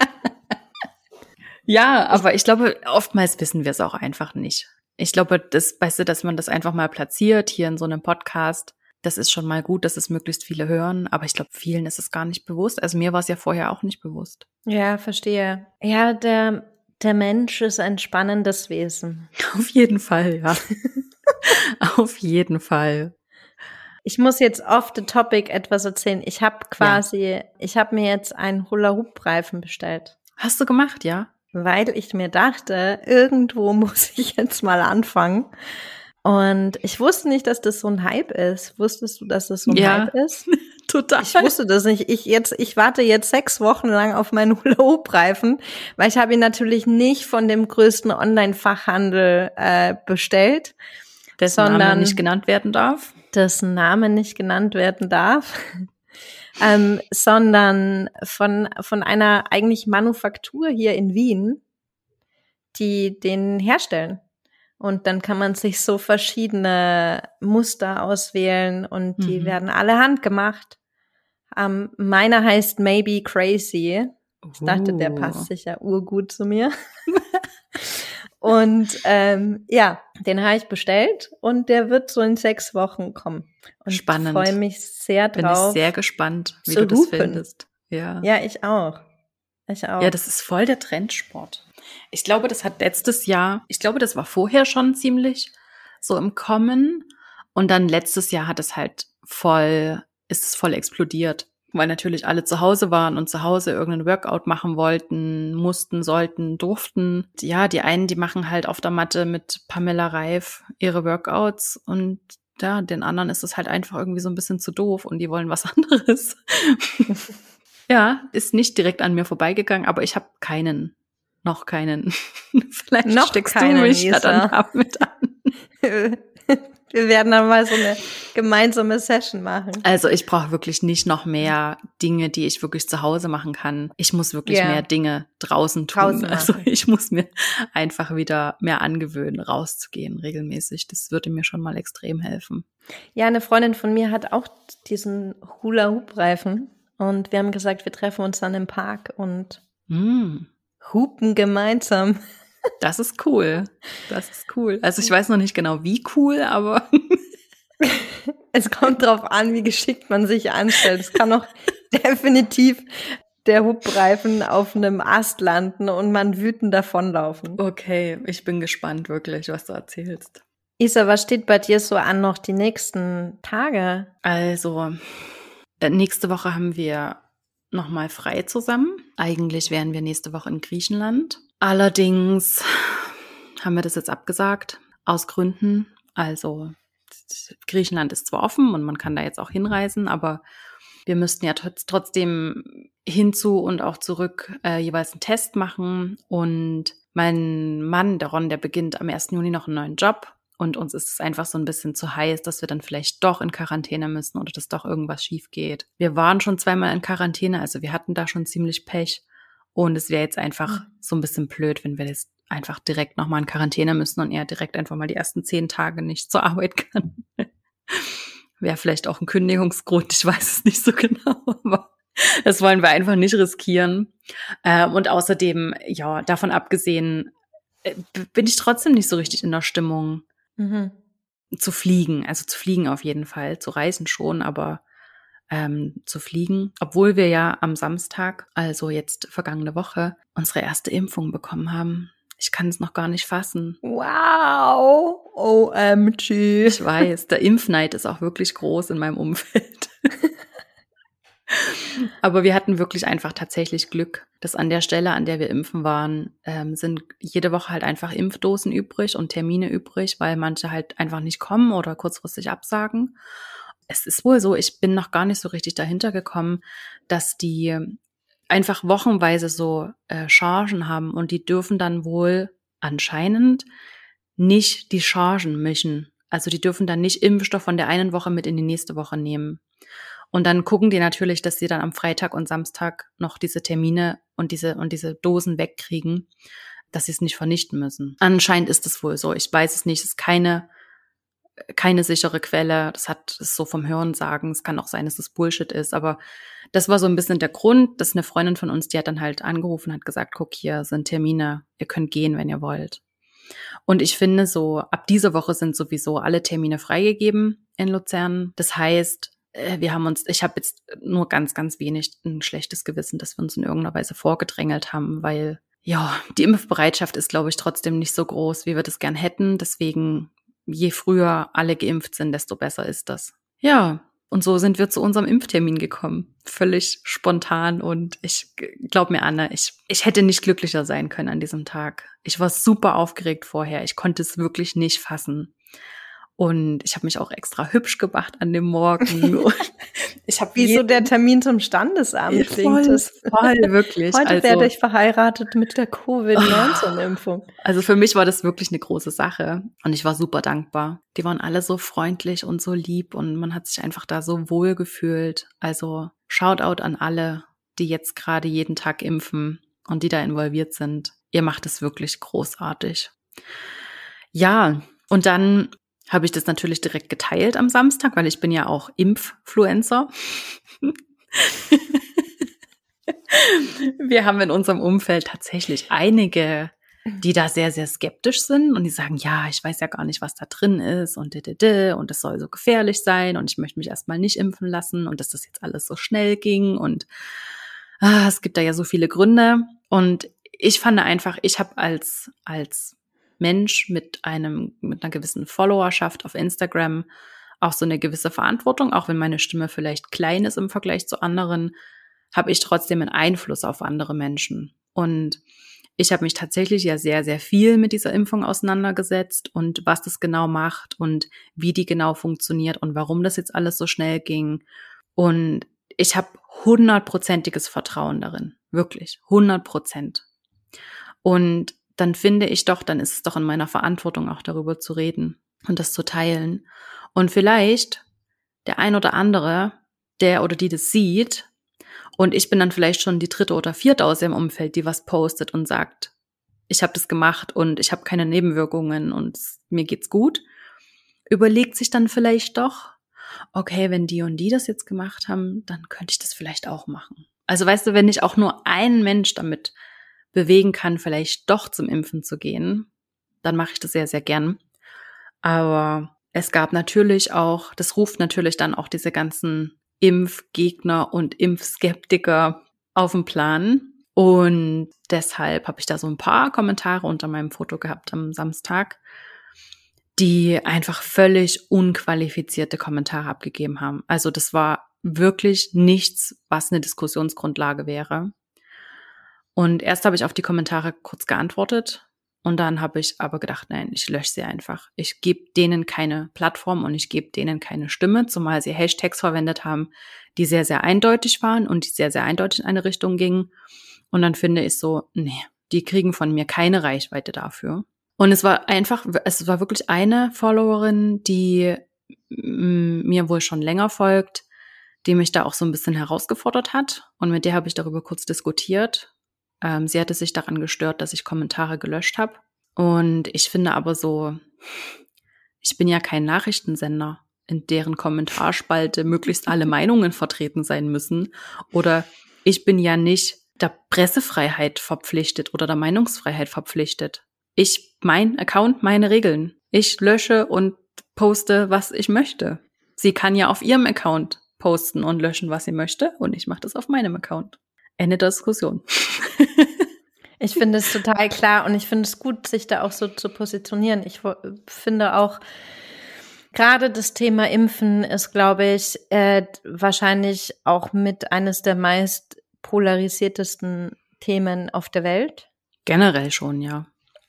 ja, aber ich glaube, oftmals wissen wir es auch einfach nicht. Ich glaube, das Beste, dass man das einfach mal platziert hier in so einem Podcast, das ist schon mal gut, dass es möglichst viele hören, aber ich glaube, vielen ist es gar nicht bewusst. Also mir war es ja vorher auch nicht bewusst. Ja, verstehe. Ja, der, der Mensch ist ein spannendes Wesen. Auf jeden Fall, ja. Auf jeden Fall. Ich muss jetzt off the topic etwas erzählen. Ich habe quasi, ja. ich habe mir jetzt einen Hula-Hoop-Reifen bestellt. Hast du gemacht, ja? Weil ich mir dachte, irgendwo muss ich jetzt mal anfangen. Und ich wusste nicht, dass das so ein Hype ist. Wusstest du, dass das so ein ja, Hype ist? Total. Ich wusste das nicht. Ich jetzt, ich warte jetzt sechs Wochen lang auf meinen Hula-Hoop-Reifen, weil ich habe ihn natürlich nicht von dem größten Online-Fachhandel äh, bestellt, dessen sondern Name nicht genannt werden darf. Dessen Name nicht genannt werden darf. ähm, sondern von, von einer eigentlich Manufaktur hier in Wien, die den herstellen. Und dann kann man sich so verschiedene Muster auswählen und die mhm. werden alle handgemacht. Um, meiner heißt Maybe Crazy. Ich dachte, der Uh. passt sicher urgut zu mir. und ähm, ja, den habe ich bestellt und der wird so in sechs Wochen kommen. Und Spannend. Ich freue mich sehr Bin drauf. ich sehr gespannt, wie du das findest. Ja. ja, ich auch. Ich auch. Ja, das ist voll der Trendsport. Ich glaube, das hat letztes Jahr, ich glaube, das war vorher schon ziemlich so im Kommen. Und dann letztes Jahr hat es halt voll, ist es voll explodiert. Weil natürlich alle zu Hause waren und zu Hause irgendeinen Workout machen wollten, mussten, sollten, durften. Ja, die einen, die machen halt auf der Matte mit Pamela Reif ihre Workouts und ja, den anderen ist es halt einfach irgendwie so ein bisschen zu doof und die wollen was anderes. Ja, ist nicht direkt an mir vorbeigegangen, aber ich habe keinen. Noch keinen. Vielleicht Noch steckst keinen, du mich ja Lisa. dann ab mit an. Wir werden dann mal so eine gemeinsame Session machen. Also ich brauche wirklich nicht noch mehr Dinge, die ich wirklich zu Hause machen kann. Ich muss wirklich Ja. mehr Dinge draußen tun. Draußen also ich muss mir einfach wieder mehr angewöhnen, rauszugehen regelmäßig. Das würde mir schon mal extrem helfen. Ja, eine Freundin von mir hat auch diesen Hula-Hoop-Reifen und wir haben gesagt, wir treffen uns dann im Park und Mm, hupen gemeinsam. das ist cool. Das ist cool. Also ich weiß noch nicht genau, wie cool, aber Es kommt drauf an, wie geschickt man sich anstellt. Es kann auch definitiv der Hubreifen auf einem Ast landen und man wütend davonlaufen. okay, ich bin gespannt wirklich, was du erzählst. Isa, was steht bei dir so an noch die nächsten Tage? Also, äh, nächste Woche haben wir nochmal frei zusammen. Eigentlich wären wir nächste Woche in Griechenland. Allerdings haben wir das jetzt abgesagt, aus Gründen. Also, Griechenland ist zwar offen und man kann da jetzt auch hinreisen, aber wir müssten ja trotz- trotzdem hinzu und auch zurück äh, jeweils einen Test machen. Und mein Mann, der Ron, der beginnt am 1. Juni noch einen neuen Job. Und uns ist es einfach so ein bisschen zu heiß, dass wir dann vielleicht doch in Quarantäne müssen oder dass doch irgendwas schief geht. Wir waren schon zweimal in Quarantäne, also wir hatten da schon ziemlich Pech. Und es wäre jetzt einfach Mhm. so ein bisschen blöd, wenn wir jetzt einfach direkt nochmal in Quarantäne müssen und er direkt einfach mal die ersten zehn Tage nicht zur Arbeit kann. Wäre vielleicht auch ein Kündigungsgrund, ich weiß es nicht so genau, aber das wollen wir einfach nicht riskieren. Ähm, und außerdem, ja, davon abgesehen, äh, bin ich trotzdem nicht so richtig in der Stimmung Mhm. zu fliegen. Also zu fliegen auf jeden Fall, zu reisen schon, aber ähm, zu fliegen. Obwohl wir ja am Samstag, also jetzt vergangene Woche, unsere erste Impfung bekommen haben. Ich kann es noch gar nicht fassen. Wow, OMG. Ich weiß, der Impfneid ist auch wirklich groß in meinem Umfeld. Aber wir hatten wirklich einfach tatsächlich Glück, dass an der Stelle, an der wir impfen waren, ähm, sind jede Woche halt einfach Impfdosen übrig und Termine übrig, weil manche halt einfach nicht kommen oder kurzfristig absagen. Es ist wohl so, ich bin noch gar nicht so richtig dahinter gekommen, dass die einfach wochenweise so äh, Chargen haben und die dürfen dann wohl anscheinend nicht die Chargen mischen. Also die dürfen dann nicht Impfstoff von der einen Woche mit in die nächste Woche nehmen. Und dann gucken die natürlich, dass sie dann am Freitag und Samstag noch diese Termine und diese und diese Dosen wegkriegen, dass sie es nicht vernichten müssen. Anscheinend ist es wohl so. Ich weiß es nicht. Es ist keine keine sichere Quelle. Das hat es so vom Hören sagen. Es kann auch sein, dass es Bullshit ist. Aber das war so ein bisschen der Grund, dass eine Freundin von uns, die hat dann halt angerufen, hat gesagt, guck hier sind Termine. Ihr könnt gehen, wenn ihr wollt. Und ich finde so, ab dieser Woche sind sowieso alle Termine freigegeben in Luzern. Das heißt, wir haben uns, ich habe jetzt nur ganz, ganz wenig ein schlechtes Gewissen, dass wir uns in irgendeiner Weise vorgedrängelt haben, weil ja, die Impfbereitschaft ist, glaube ich, trotzdem nicht so groß, wie wir das gern hätten. Deswegen, je früher alle geimpft sind, desto besser ist das. Ja, und so sind wir zu unserem Impftermin gekommen. Völlig spontan und ich glaub mir, Anne, ich, ich hätte nicht glücklicher sein können an diesem Tag. Ich war super aufgeregt vorher. Ich konnte es wirklich nicht fassen. Und ich habe mich auch extra hübsch gemacht an dem Morgen. Ich habe Wie so der Termin zum Standesamt klingt voll, es. voll, wirklich. Heute also, werde ich verheiratet mit der Covid-19-Impfung. also für mich war das wirklich eine große Sache und ich war super dankbar. Die waren alle so freundlich und so lieb und man hat sich einfach da so wohl gefühlt. Also Shoutout an alle, die jetzt gerade jeden Tag impfen und die da involviert sind. Ihr macht es wirklich großartig. Ja, und dann habe ich das natürlich direkt geteilt am Samstag, weil ich bin ja auch Impffluencer. Wir haben in unserem Umfeld tatsächlich einige, die da sehr, sehr skeptisch sind und die sagen, ja, ich weiß ja gar nicht, was da drin ist und und es soll so gefährlich sein und ich möchte mich erstmal nicht impfen lassen und dass das jetzt alles so schnell ging und ah, es gibt da ja so viele Gründe und ich fand einfach, ich habe als als Mensch mit einem mit einer gewissen Followerschaft auf Instagram auch so eine gewisse Verantwortung, auch wenn meine Stimme vielleicht klein ist im Vergleich zu anderen, habe ich trotzdem einen Einfluss auf andere Menschen. Und ich habe mich tatsächlich ja sehr, sehr viel mit dieser Impfung auseinandergesetzt und was das genau macht und wie die genau funktioniert und warum das jetzt alles so schnell ging. Und ich habe hundertprozentiges Vertrauen darin. Wirklich. Hundert Prozent. Und dann finde ich doch, dann ist es doch in meiner Verantwortung auch darüber zu reden und das zu teilen. Und vielleicht der ein oder andere, der oder die das sieht, und ich bin dann vielleicht schon die dritte oder vierte aus ihrem Umfeld, die was postet und sagt, ich habe das gemacht und ich habe keine Nebenwirkungen und mir geht's gut, überlegt sich dann vielleicht doch, okay, wenn die und die das jetzt gemacht haben, dann könnte ich das vielleicht auch machen. Also weißt du, wenn ich auch nur einen Mensch damit bewegen kann, vielleicht doch zum Impfen zu gehen, dann mache ich das sehr, sehr gern. Aber es gab natürlich auch, das ruft natürlich dann auch diese ganzen Impfgegner und Impfskeptiker auf dem Plan. Und deshalb habe ich da so ein paar Kommentare unter meinem Foto gehabt am Samstag, die einfach völlig unqualifizierte Kommentare abgegeben haben. Also das war wirklich nichts, was eine Diskussionsgrundlage wäre. Und erst habe ich auf die Kommentare kurz geantwortet und dann habe ich aber gedacht, nein, ich lösche sie einfach. Ich gebe denen keine Plattform und ich gebe denen keine Stimme, zumal sie Hashtags verwendet haben, die sehr, sehr eindeutig waren und die sehr, sehr eindeutig in eine Richtung gingen. Und dann finde ich so, nee, die kriegen von mir keine Reichweite dafür. Und es war einfach, es war wirklich eine Followerin, die mir wohl schon länger folgt, die mich da auch so ein bisschen herausgefordert hat. Und mit der habe ich darüber kurz diskutiert. Ähm, sie hatte sich daran gestört, dass ich Kommentare gelöscht habe. Und ich finde aber so, ich bin ja kein Nachrichtensender, in deren Kommentarspalte möglichst alle Meinungen vertreten sein müssen. Oder ich bin ja nicht der Pressefreiheit verpflichtet oder der Meinungsfreiheit verpflichtet. Ich, mein Account, meine Regeln. Ich lösche und poste, was ich möchte. Sie kann ja auf ihrem Account posten und löschen, was sie möchte, und ich mache das auf meinem Account. Ende der Diskussion. ich finde es total klar und ich finde es gut, sich da auch so zu positionieren. Ich finde auch, gerade das Thema Impfen ist, glaube ich, äh, wahrscheinlich auch mit eines der meist polarisiertesten Themen auf der Welt. Generell schon, ja.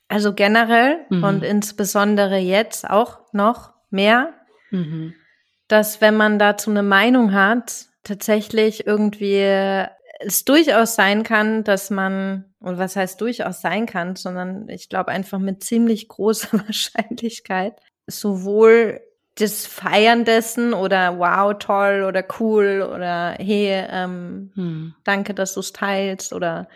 Also generell mhm. und insbesondere jetzt auch noch mehr, mhm. dass wenn man dazu eine Meinung hat, tatsächlich irgendwie es durchaus sein kann, dass man, und was heißt durchaus sein kann, sondern ich glaube einfach mit ziemlich großer Wahrscheinlichkeit sowohl das Feiern dessen oder wow, toll oder cool oder hey, ähm, hm. danke, dass du es teilst oder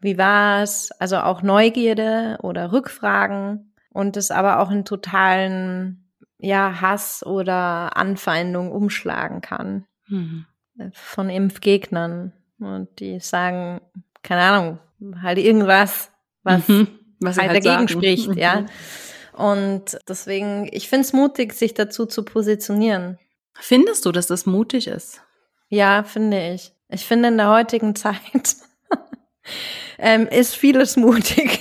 wie war's? Also auch Neugierde oder Rückfragen und es aber auch in totalen ja, Hass oder Anfeindung umschlagen kann. Hm. Von Impfgegnern. Und die sagen, keine Ahnung, halt irgendwas, was, mhm, was halt, halt dagegen sagen. spricht, ja. Mhm. Und deswegen, ich finde es mutig, sich dazu zu positionieren. Findest du, dass das mutig ist? Ja, finde ich. Ich finde in der heutigen Zeit ähm, ist vieles mutig.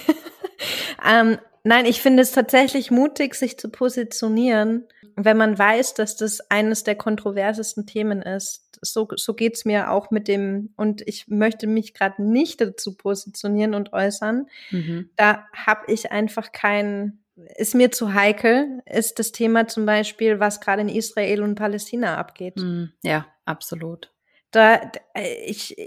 ähm, nein, ich finde es tatsächlich mutig, sich zu positionieren, wenn man weiß, dass das eines der kontroversesten Themen ist so, so geht's mir auch mit dem, und ich möchte mich gerade nicht dazu positionieren und äußern. Mhm. Da habe ich einfach kein, ist mir zu heikel, ist das Thema zum Beispiel, was gerade in Israel und Palästina abgeht. Mhm. Ja, absolut. Da, ich,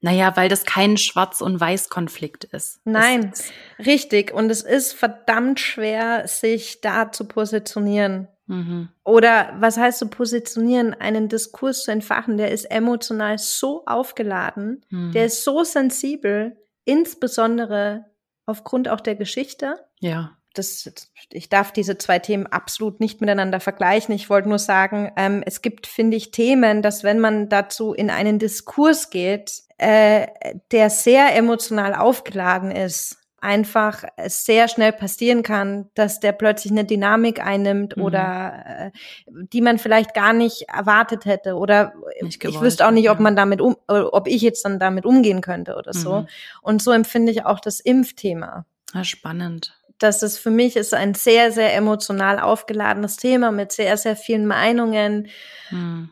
naja, weil das kein Schwarz- und Weiß-Konflikt ist. Nein, ist, richtig. Und es ist verdammt schwer, sich da zu positionieren. Mhm. Oder was heißt so positionieren, einen Diskurs zu entfachen, der ist emotional so aufgeladen, mhm. der ist so sensibel, insbesondere aufgrund auch der Geschichte. Ja. das, ich darf diese zwei Themen absolut nicht miteinander vergleichen. Ich wollte nur sagen, ähm, es gibt, finde ich, Themen, dass wenn man dazu in einen Diskurs geht, äh, der sehr emotional aufgeladen ist, einfach sehr schnell passieren kann, dass der plötzlich eine Dynamik einnimmt mhm. oder äh, die man vielleicht gar nicht erwartet hätte oder gewollt, ich wüsste auch nicht, ob man damit um, ob ich jetzt dann damit umgehen könnte oder so. Mhm. Und so empfinde ich auch das Impfthema. Ja, spannend dass es für mich ist ein sehr, sehr emotional aufgeladenes Thema mit sehr, sehr vielen Meinungen. Hm.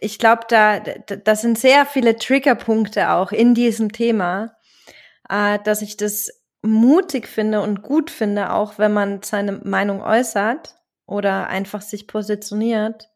Ich glaube, da, da sind sehr viele Triggerpunkte auch in diesem Thema, äh, dass ich das mutig finde und gut finde, auch wenn man seine Meinung äußert oder einfach sich positioniert.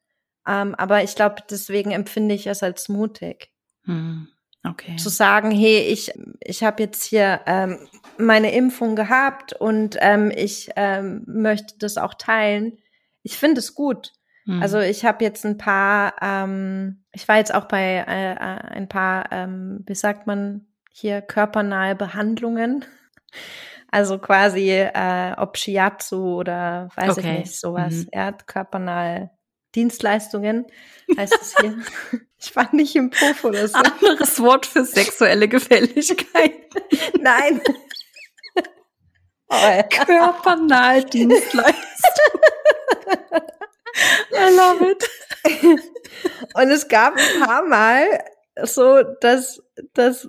Ähm, aber ich glaube, deswegen empfinde ich es als mutig. Hm. Okay. Zu sagen, hey, ich, ich habe jetzt hier ähm, meine Impfung gehabt und ähm, ich ähm, möchte das auch teilen. Ich finde es gut. Mhm. Also ich habe jetzt ein paar, ähm, ich war jetzt auch bei äh, äh, ein paar, ähm, wie sagt man hier, körpernahe Behandlungen. Also quasi äh, ob Shiatsu oder weiß okay. ich nicht, sowas. Mhm. Ja, körpernahe Dienstleistungen heißt es hier. Ich war nicht im Puff oder so. Anderes Wort für sexuelle Gefälligkeit. Nein. Oh, Körpernahe Dienstleistung. I love it. Und es gab ein paar Mal so, dass, dass,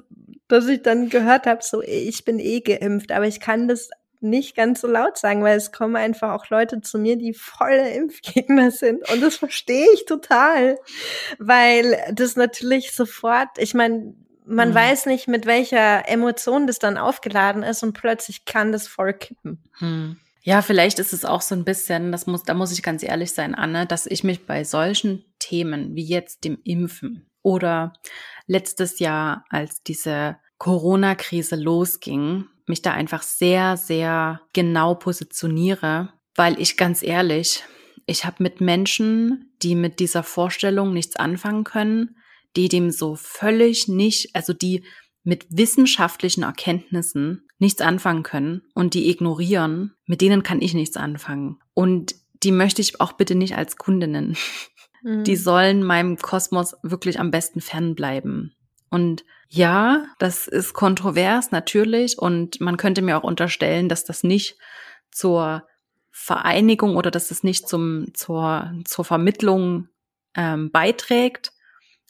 dass ich dann gehört habe, so, ich bin eh geimpft, aber ich kann das nicht ganz so laut sagen, weil es kommen einfach auch Leute zu mir, die volle Impfgegner sind. Und das verstehe ich total, weil das natürlich sofort, ich meine, man mhm. weiß nicht, mit welcher Emotion das dann aufgeladen ist und plötzlich kann das voll kippen. Mhm. Ja, vielleicht ist es auch so ein bisschen, das muss, da muss ich ganz ehrlich sein, Anne, dass ich mich bei solchen Themen wie jetzt dem Impfen oder letztes Jahr, als diese Corona-Krise losging, mich da einfach sehr, sehr genau positioniere, weil ich ganz ehrlich, ich habe mit Menschen, die mit dieser Vorstellung nichts anfangen können, die dem so völlig nicht, also die mit wissenschaftlichen Erkenntnissen nichts anfangen können und die ignorieren, mit denen kann ich nichts anfangen. Und die möchte ich auch bitte nicht als Kundinnen. Mhm. Die sollen meinem Kosmos wirklich am besten fernbleiben. Und ja, das ist kontrovers natürlich und man könnte mir auch unterstellen, dass das nicht zur Vereinigung oder dass das nicht zum, zur, zur Vermittlung ähm, beiträgt.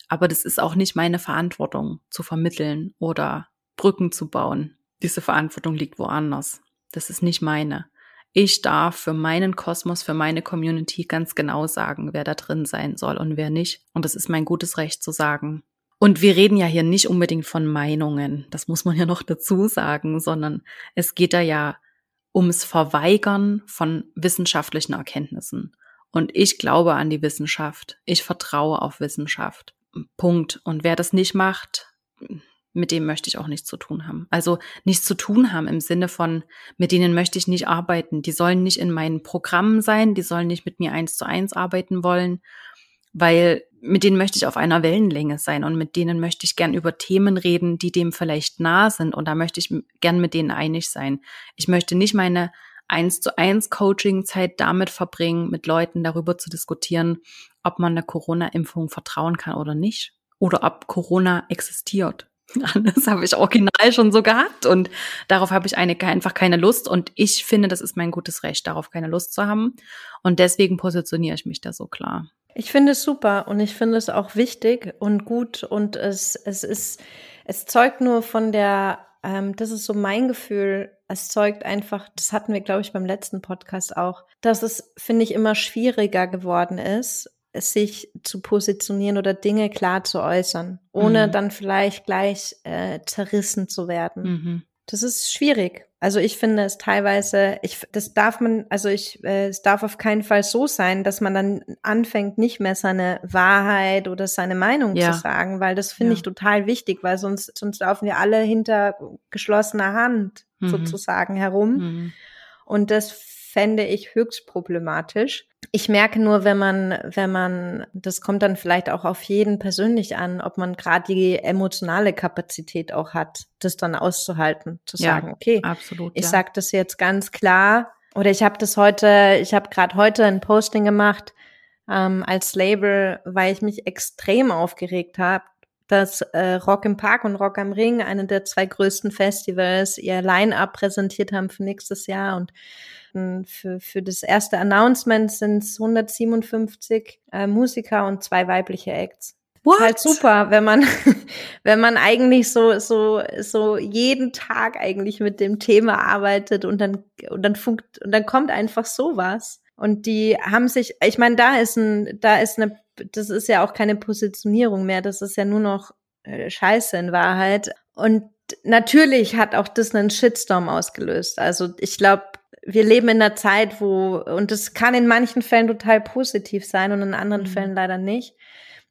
Aber das ist auch nicht meine Verantwortung zu vermitteln oder Brücken zu bauen. Diese Verantwortung liegt woanders. Das ist nicht meine. Ich darf für meinen Kosmos, für meine Community ganz genau sagen, wer da drin sein soll und wer nicht. Und das ist mein gutes Recht zu sagen. Und wir reden ja hier nicht unbedingt von Meinungen, das muss man ja noch dazu sagen, sondern es geht da ja ums Verweigern von wissenschaftlichen Erkenntnissen. Und ich glaube an die Wissenschaft. Ich vertraue auf Wissenschaft. Punkt. Und wer das nicht macht, mit dem möchte ich auch nichts zu tun haben. Also nichts zu tun haben im Sinne von, mit denen möchte ich nicht arbeiten. Die sollen nicht in meinen Programmen sein, die sollen nicht mit mir eins zu eins arbeiten wollen weil mit denen möchte ich auf einer Wellenlänge sein und mit denen möchte ich gern über Themen reden, die dem vielleicht nah sind und da möchte ich gern mit denen einig sein. Ich möchte nicht meine eins zu eins Coaching-Zeit damit verbringen, mit Leuten darüber zu diskutieren, ob man eine Corona-Impfung vertrauen kann oder nicht oder ob Corona existiert. Das habe ich original schon so gehabt und darauf habe ich eine, einfach keine Lust. Und ich finde, das ist mein gutes Recht, darauf keine Lust zu haben. Und deswegen positioniere ich mich da so klar. Ich finde es super und ich finde es auch wichtig und gut. Und es, es ist, es zeugt nur von der, ähm, das ist so mein Gefühl, es zeugt einfach, das hatten wir, glaube ich, beim letzten Podcast auch, dass es, finde ich, immer schwieriger geworden ist, sich zu positionieren oder Dinge klar zu äußern, ohne mhm. dann vielleicht gleich äh, zerrissen zu werden. Mhm. Das ist schwierig. Also ich finde es teilweise, ich, das darf man, also ich, äh, es darf auf keinen Fall so sein, dass man dann anfängt, nicht mehr seine Wahrheit oder seine Meinung ja. zu sagen, weil das finde ja. ich total wichtig, weil sonst, sonst laufen wir alle hinter geschlossener Hand mhm. sozusagen herum. Mhm. Und das fände ich höchst problematisch. Ich merke nur, wenn man, wenn man, das kommt dann vielleicht auch auf jeden persönlich an, ob man gerade die emotionale Kapazität auch hat, das dann auszuhalten, zu sagen, okay, absolut, ich ja. sage das jetzt ganz klar, Oder ich habe das heute, ich habe gerade heute ein Posting gemacht ähm, als Label, weil ich mich extrem aufgeregt habe, dass äh, Rock im Park und Rock am Ring, eine der zwei größten Festivals, ihr Line-up präsentiert haben für nächstes Jahr und äh, für, für das erste Announcement sind es 157 äh, Musiker und zwei weibliche Acts. What? Halt super, wenn man, wenn man eigentlich so, so, so jeden Tag eigentlich mit dem Thema arbeitet und dann, und dann funkt, und dann kommt einfach sowas. Und die haben sich, ich meine, da ist ein, da ist eine, das ist ja auch keine Positionierung mehr, das ist ja nur noch äh, Scheiße in Wahrheit. Und natürlich hat auch das einen Shitstorm ausgelöst. Also ich glaube, wir leben in einer Zeit, wo, und das kann in manchen Fällen total positiv sein und in anderen mhm. Fällen leider nicht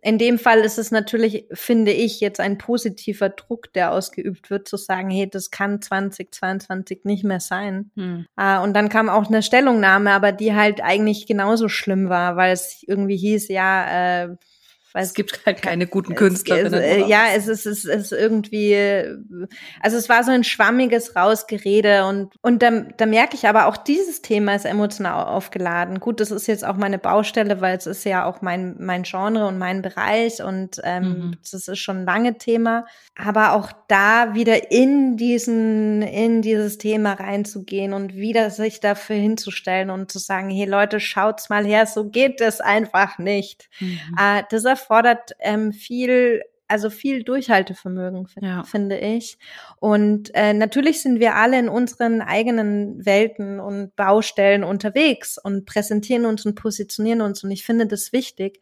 in dem Fall ist es natürlich, finde ich, jetzt ein positiver Druck, der ausgeübt wird, zu sagen, hey, das kann 2022 nicht mehr sein. Hm. Uh, und dann kam auch eine Stellungnahme, aber die halt eigentlich genauso schlimm war, weil es irgendwie hieß, ja, äh, weil es gibt halt keine guten Künstlerinnen. Es, äh, ja, es ist, es ist irgendwie, also es war so ein schwammiges Rausgerede und, und da, da merke ich aber auch, dieses Thema ist emotional aufgeladen. Gut, das ist jetzt auch meine Baustelle, weil es ist ja auch mein, mein Genre und mein Bereich und ähm, mhm. das ist schon ein lange Thema. Aber auch da wieder in diesen, in dieses Thema reinzugehen und wieder sich dafür hinzustellen und zu sagen, hey Leute, schaut's mal her, so geht es einfach nicht. Mhm. Äh, das erfordert ähm, viel also viel Durchhaltevermögen, ja. finde ich. Und äh, natürlich sind wir alle in unseren eigenen Welten und Baustellen unterwegs und präsentieren uns und positionieren uns. Und ich finde das wichtig.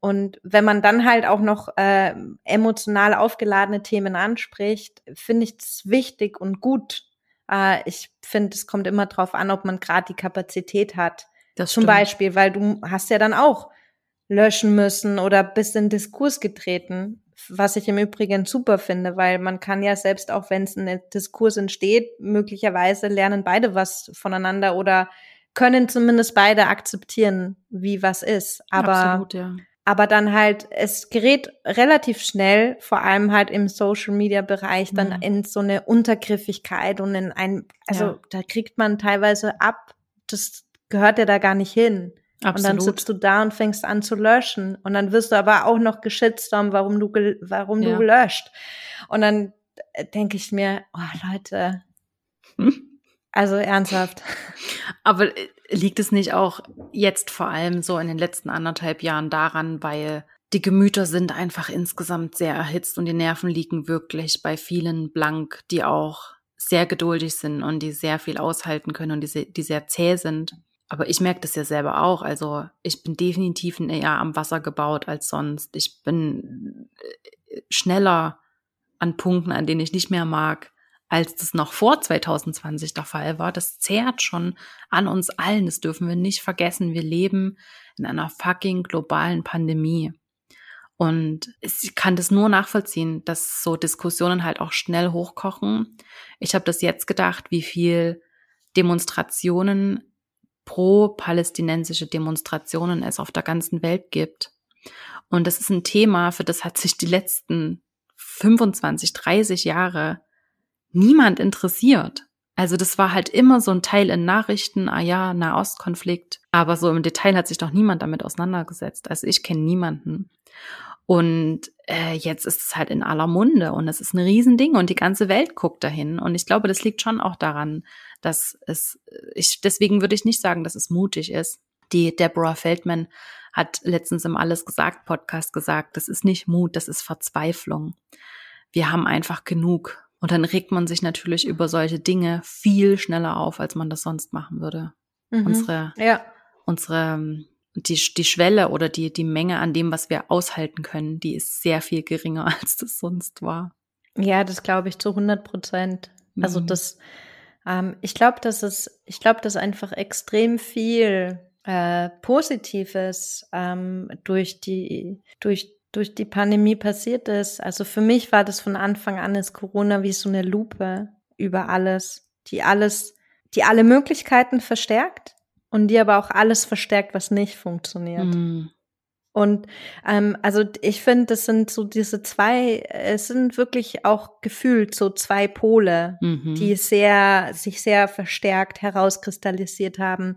Und wenn man dann halt auch noch äh, emotional aufgeladene Themen anspricht, finde ich das wichtig und gut. Äh, ich finde, es kommt immer drauf an, ob man gerade die Kapazität hat. Das Zum Beispiel, weil du hast ja dann auch löschen müssen oder bist in Diskurs getreten, was ich im Übrigen super finde, weil man kann ja selbst auch, wenn es ein Diskurs entsteht, möglicherweise lernen beide was voneinander oder können zumindest beide akzeptieren, wie was ist. Aber, Absolut, ja. aber dann halt, es gerät relativ schnell, vor allem halt im Social Media Bereich, dann mhm. in so eine Untergriffigkeit und in ein, also ja. da kriegt man teilweise ab, das gehört ja da gar nicht hin. Absolut. Und dann sitzt du da und fängst an zu löschen. Und dann wirst du aber auch noch geschitstormt, warum du, warum ja. du löscht. Und dann äh, denke ich mir, oh Leute, hm? also ernsthaft. Aber äh, liegt es nicht auch jetzt vor allem so in den letzten anderthalb Jahren daran, weil die Gemüter sind einfach insgesamt sehr erhitzt und die Nerven liegen wirklich bei vielen blank, die auch sehr geduldig sind und die sehr viel aushalten können und die, die sehr zäh sind. Aber ich merke das ja selber auch. Also ich bin definitiv eher am Wasser gebaut als sonst. Ich bin äh, schneller an Punkten, an denen ich nicht mehr mag, als das noch vor 2020 der Fall war. Das zehrt schon an uns allen. Das dürfen wir nicht vergessen. Wir leben in einer fucking globalen Pandemie. Und ich kann das nur nachvollziehen, dass so Diskussionen halt auch schnell hochkochen. Ich habe das jetzt gedacht, wie viel Demonstrationen pro-palästinensische Demonstrationen es auf der ganzen Welt gibt. Und das ist ein Thema, für das hat sich die letzten 25, 30 Jahre niemand interessiert. Also das war halt immer so ein Teil in Nachrichten, ah ja, Nahostkonflikt, aber so im Detail hat sich doch niemand damit auseinandergesetzt. Also ich kenne niemanden. Und äh, jetzt ist es halt in aller Munde und es ist ein Riesending und die ganze Welt guckt dahin. Und ich glaube, das liegt schon auch daran, dass es, ich, deswegen würde ich nicht sagen, dass es mutig ist. Die Deborah Feldman hat letztens im Alles gesagt Podcast gesagt, das ist nicht Mut, das ist Verzweiflung. Wir haben einfach genug. Und dann regt man sich natürlich über solche Dinge viel schneller auf, als man das sonst machen würde. Mhm. Unsere, ja. unsere die, die Schwelle oder die, die Menge an dem, was wir aushalten können, die ist sehr viel geringer, als das sonst war. Ja, das glaube ich zu 100 Prozent. Also mhm. das, ähm, ich glaube, dass es, ich glaube, dass einfach extrem viel äh, Positives ähm, durch die, durch, durch die Pandemie passiert ist. Also für mich war das von Anfang an ist Corona wie so eine Lupe über alles, die alles, die alle Möglichkeiten verstärkt und die aber auch alles verstärkt, was nicht funktioniert. Mm. Und ähm, also ich finde, das sind so diese zwei, es sind wirklich auch gefühlt so zwei Pole, mhm. die sehr, sich sehr verstärkt herauskristallisiert haben.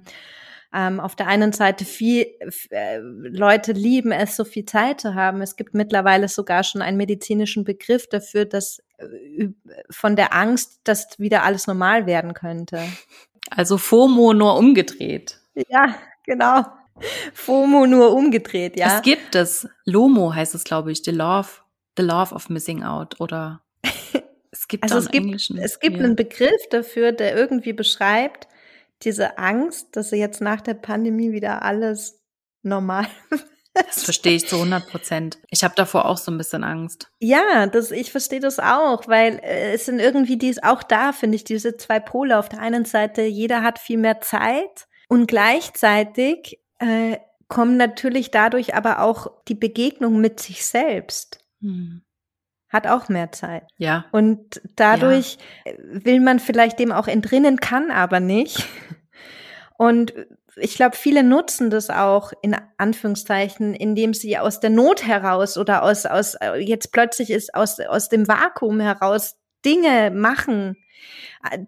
Ähm, auf der einen Seite viel äh, Leute lieben es, so viel Zeit zu haben. Es gibt mittlerweile sogar schon einen medizinischen Begriff dafür, dass äh, von der Angst, dass wieder alles normal werden könnte. Also FOMO nur umgedreht. Ja, genau. FOMO nur umgedreht, ja. Es gibt es. LOMO heißt es, glaube ich. The Love, the Love of Missing Out oder es gibt also es gibt, Englischen. Es gibt ja. einen Begriff dafür, der irgendwie beschreibt diese Angst, dass jetzt nach der Pandemie wieder alles normal Das verstehe ich zu 100 Prozent. Ich habe davor auch so ein bisschen Angst. Ja, das, ich verstehe das auch, weil äh, es sind irgendwie dies auch da, finde ich, diese zwei Pole. Auf der einen Seite, jeder hat viel mehr Zeit und gleichzeitig äh, kommen natürlich dadurch aber auch die Begegnung mit sich selbst. Hm. Hat auch mehr Zeit. Ja. Und dadurch ja. will man vielleicht dem auch entrinnen, kann aber nicht. Und ich glaube, viele nutzen das auch in Anführungszeichen, indem sie aus der Not heraus oder aus, aus jetzt plötzlich ist aus, aus dem Vakuum heraus Dinge machen,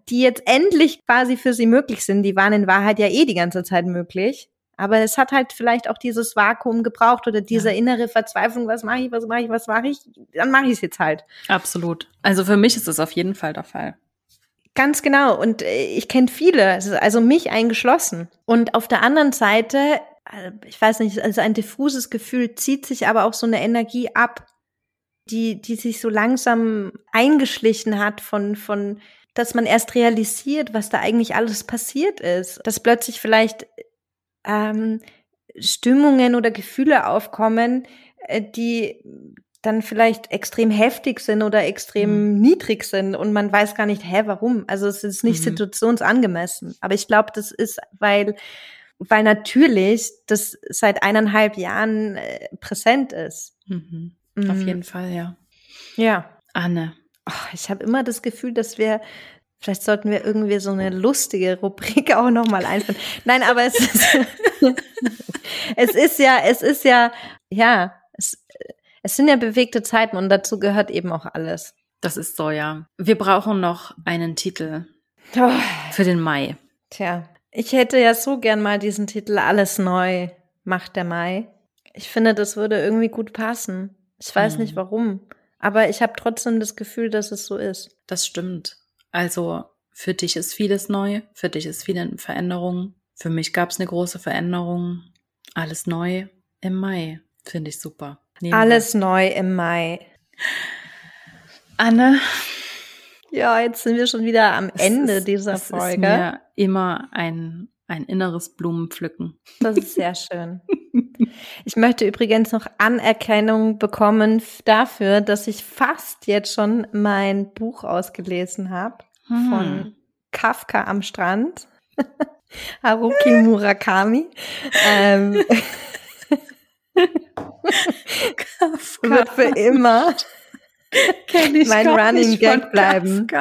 die jetzt endlich quasi für sie möglich sind. Die waren in Wahrheit ja eh die ganze Zeit möglich. Aber es hat halt vielleicht auch dieses Vakuum gebraucht oder diese ja. innere Verzweiflung, was mache ich, was mache ich, was mache ich, dann mache ich es jetzt halt. Absolut. Also für mich ist es auf jeden Fall der Fall. Ganz genau. Und äh, ich kenne viele, also mich eingeschlossen. Und auf der anderen Seite, äh, ich weiß nicht, also ein diffuses Gefühl zieht sich aber auch so eine Energie ab, die, die sich so langsam eingeschlichen hat von, von, dass man erst realisiert, was da eigentlich alles passiert ist. Dass plötzlich vielleicht ähm, Stimmungen oder Gefühle aufkommen, äh, die dann vielleicht extrem heftig sind oder extrem mhm. niedrig sind und man weiß gar nicht, hä, warum? Also es ist nicht mhm. situationsangemessen. Aber ich glaube, das ist, weil, weil natürlich das seit eineinhalb Jahren äh, präsent ist. Mhm. Auf mhm. jeden Fall, ja. Ja. Anne. Oh, ich habe immer das Gefühl, dass wir Vielleicht sollten wir irgendwie so eine lustige Rubrik auch nochmal einführen. Nein, aber es ist, es ist ja, es ist ja, ja, es, sind ja bewegte Zeiten und dazu gehört eben auch alles. Das ist so, ja. Wir brauchen noch einen Titel oh. für den Mai. Tja, ich hätte ja so gern mal diesen Titel Alles neu macht der Mai. Ich finde, das würde irgendwie gut passen. Ich weiß hm. nicht warum, aber ich habe trotzdem das Gefühl, dass es so ist. Das stimmt. Also für dich ist vieles neu, für dich ist viel Veränderung. Für mich gab es eine große Veränderung. Alles neu im Mai. Finde ich super. Nehmen Alles wir. neu im Mai. Anne. Ja, jetzt sind wir schon wieder am es Ende ist, dieser es Folge. Ist mir immer ein, ein inneres Blumenpflücken. Das ist sehr schön. Ich möchte übrigens noch Anerkennung bekommen dafür, dass ich fast jetzt schon mein Buch ausgelesen habe hm. von Kafka am Strand. Haruki Murakami. ähm, Kafka wird für immer mein Running Gag bleiben.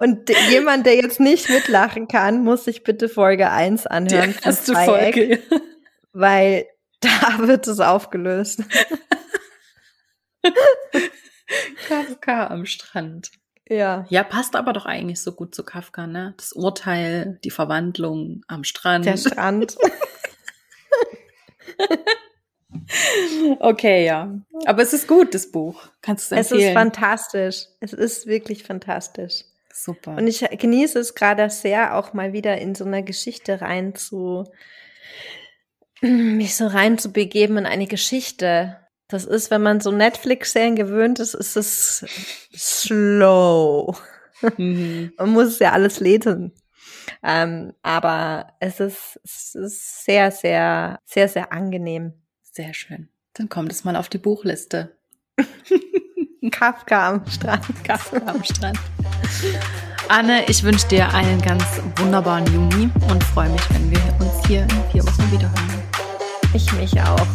Und jemand, der jetzt nicht mitlachen kann, muss sich bitte Folge 1 anhören. Die erste Folge. Weil da wird es aufgelöst. Kafka am Strand. Ja. Ja, passt aber doch eigentlich so gut zu Kafka, ne? Das Urteil, die Verwandlung am Strand. Der Strand. okay, ja. Aber es ist gut, das Buch. Kannst du es empfehlen? Es ist fantastisch. Es ist wirklich fantastisch. Super. Und ich genieße es gerade sehr, auch mal wieder in so einer Geschichte rein zu, mich so rein zu begeben in eine Geschichte. Das ist, wenn man so Netflix-Serien gewöhnt ist, ist es slow. Mhm. Man muss es ja alles lesen. Ähm, aber es ist, es ist sehr, sehr, sehr, sehr angenehm. Sehr schön. Dann kommt es mal auf die Buchliste. Kafka am Strand. Kafka am Strand. Anne, ich wünsche dir einen ganz wunderbaren Juni und freue mich, wenn wir uns hier in vier Wochen wiederhören. Ich mich auch.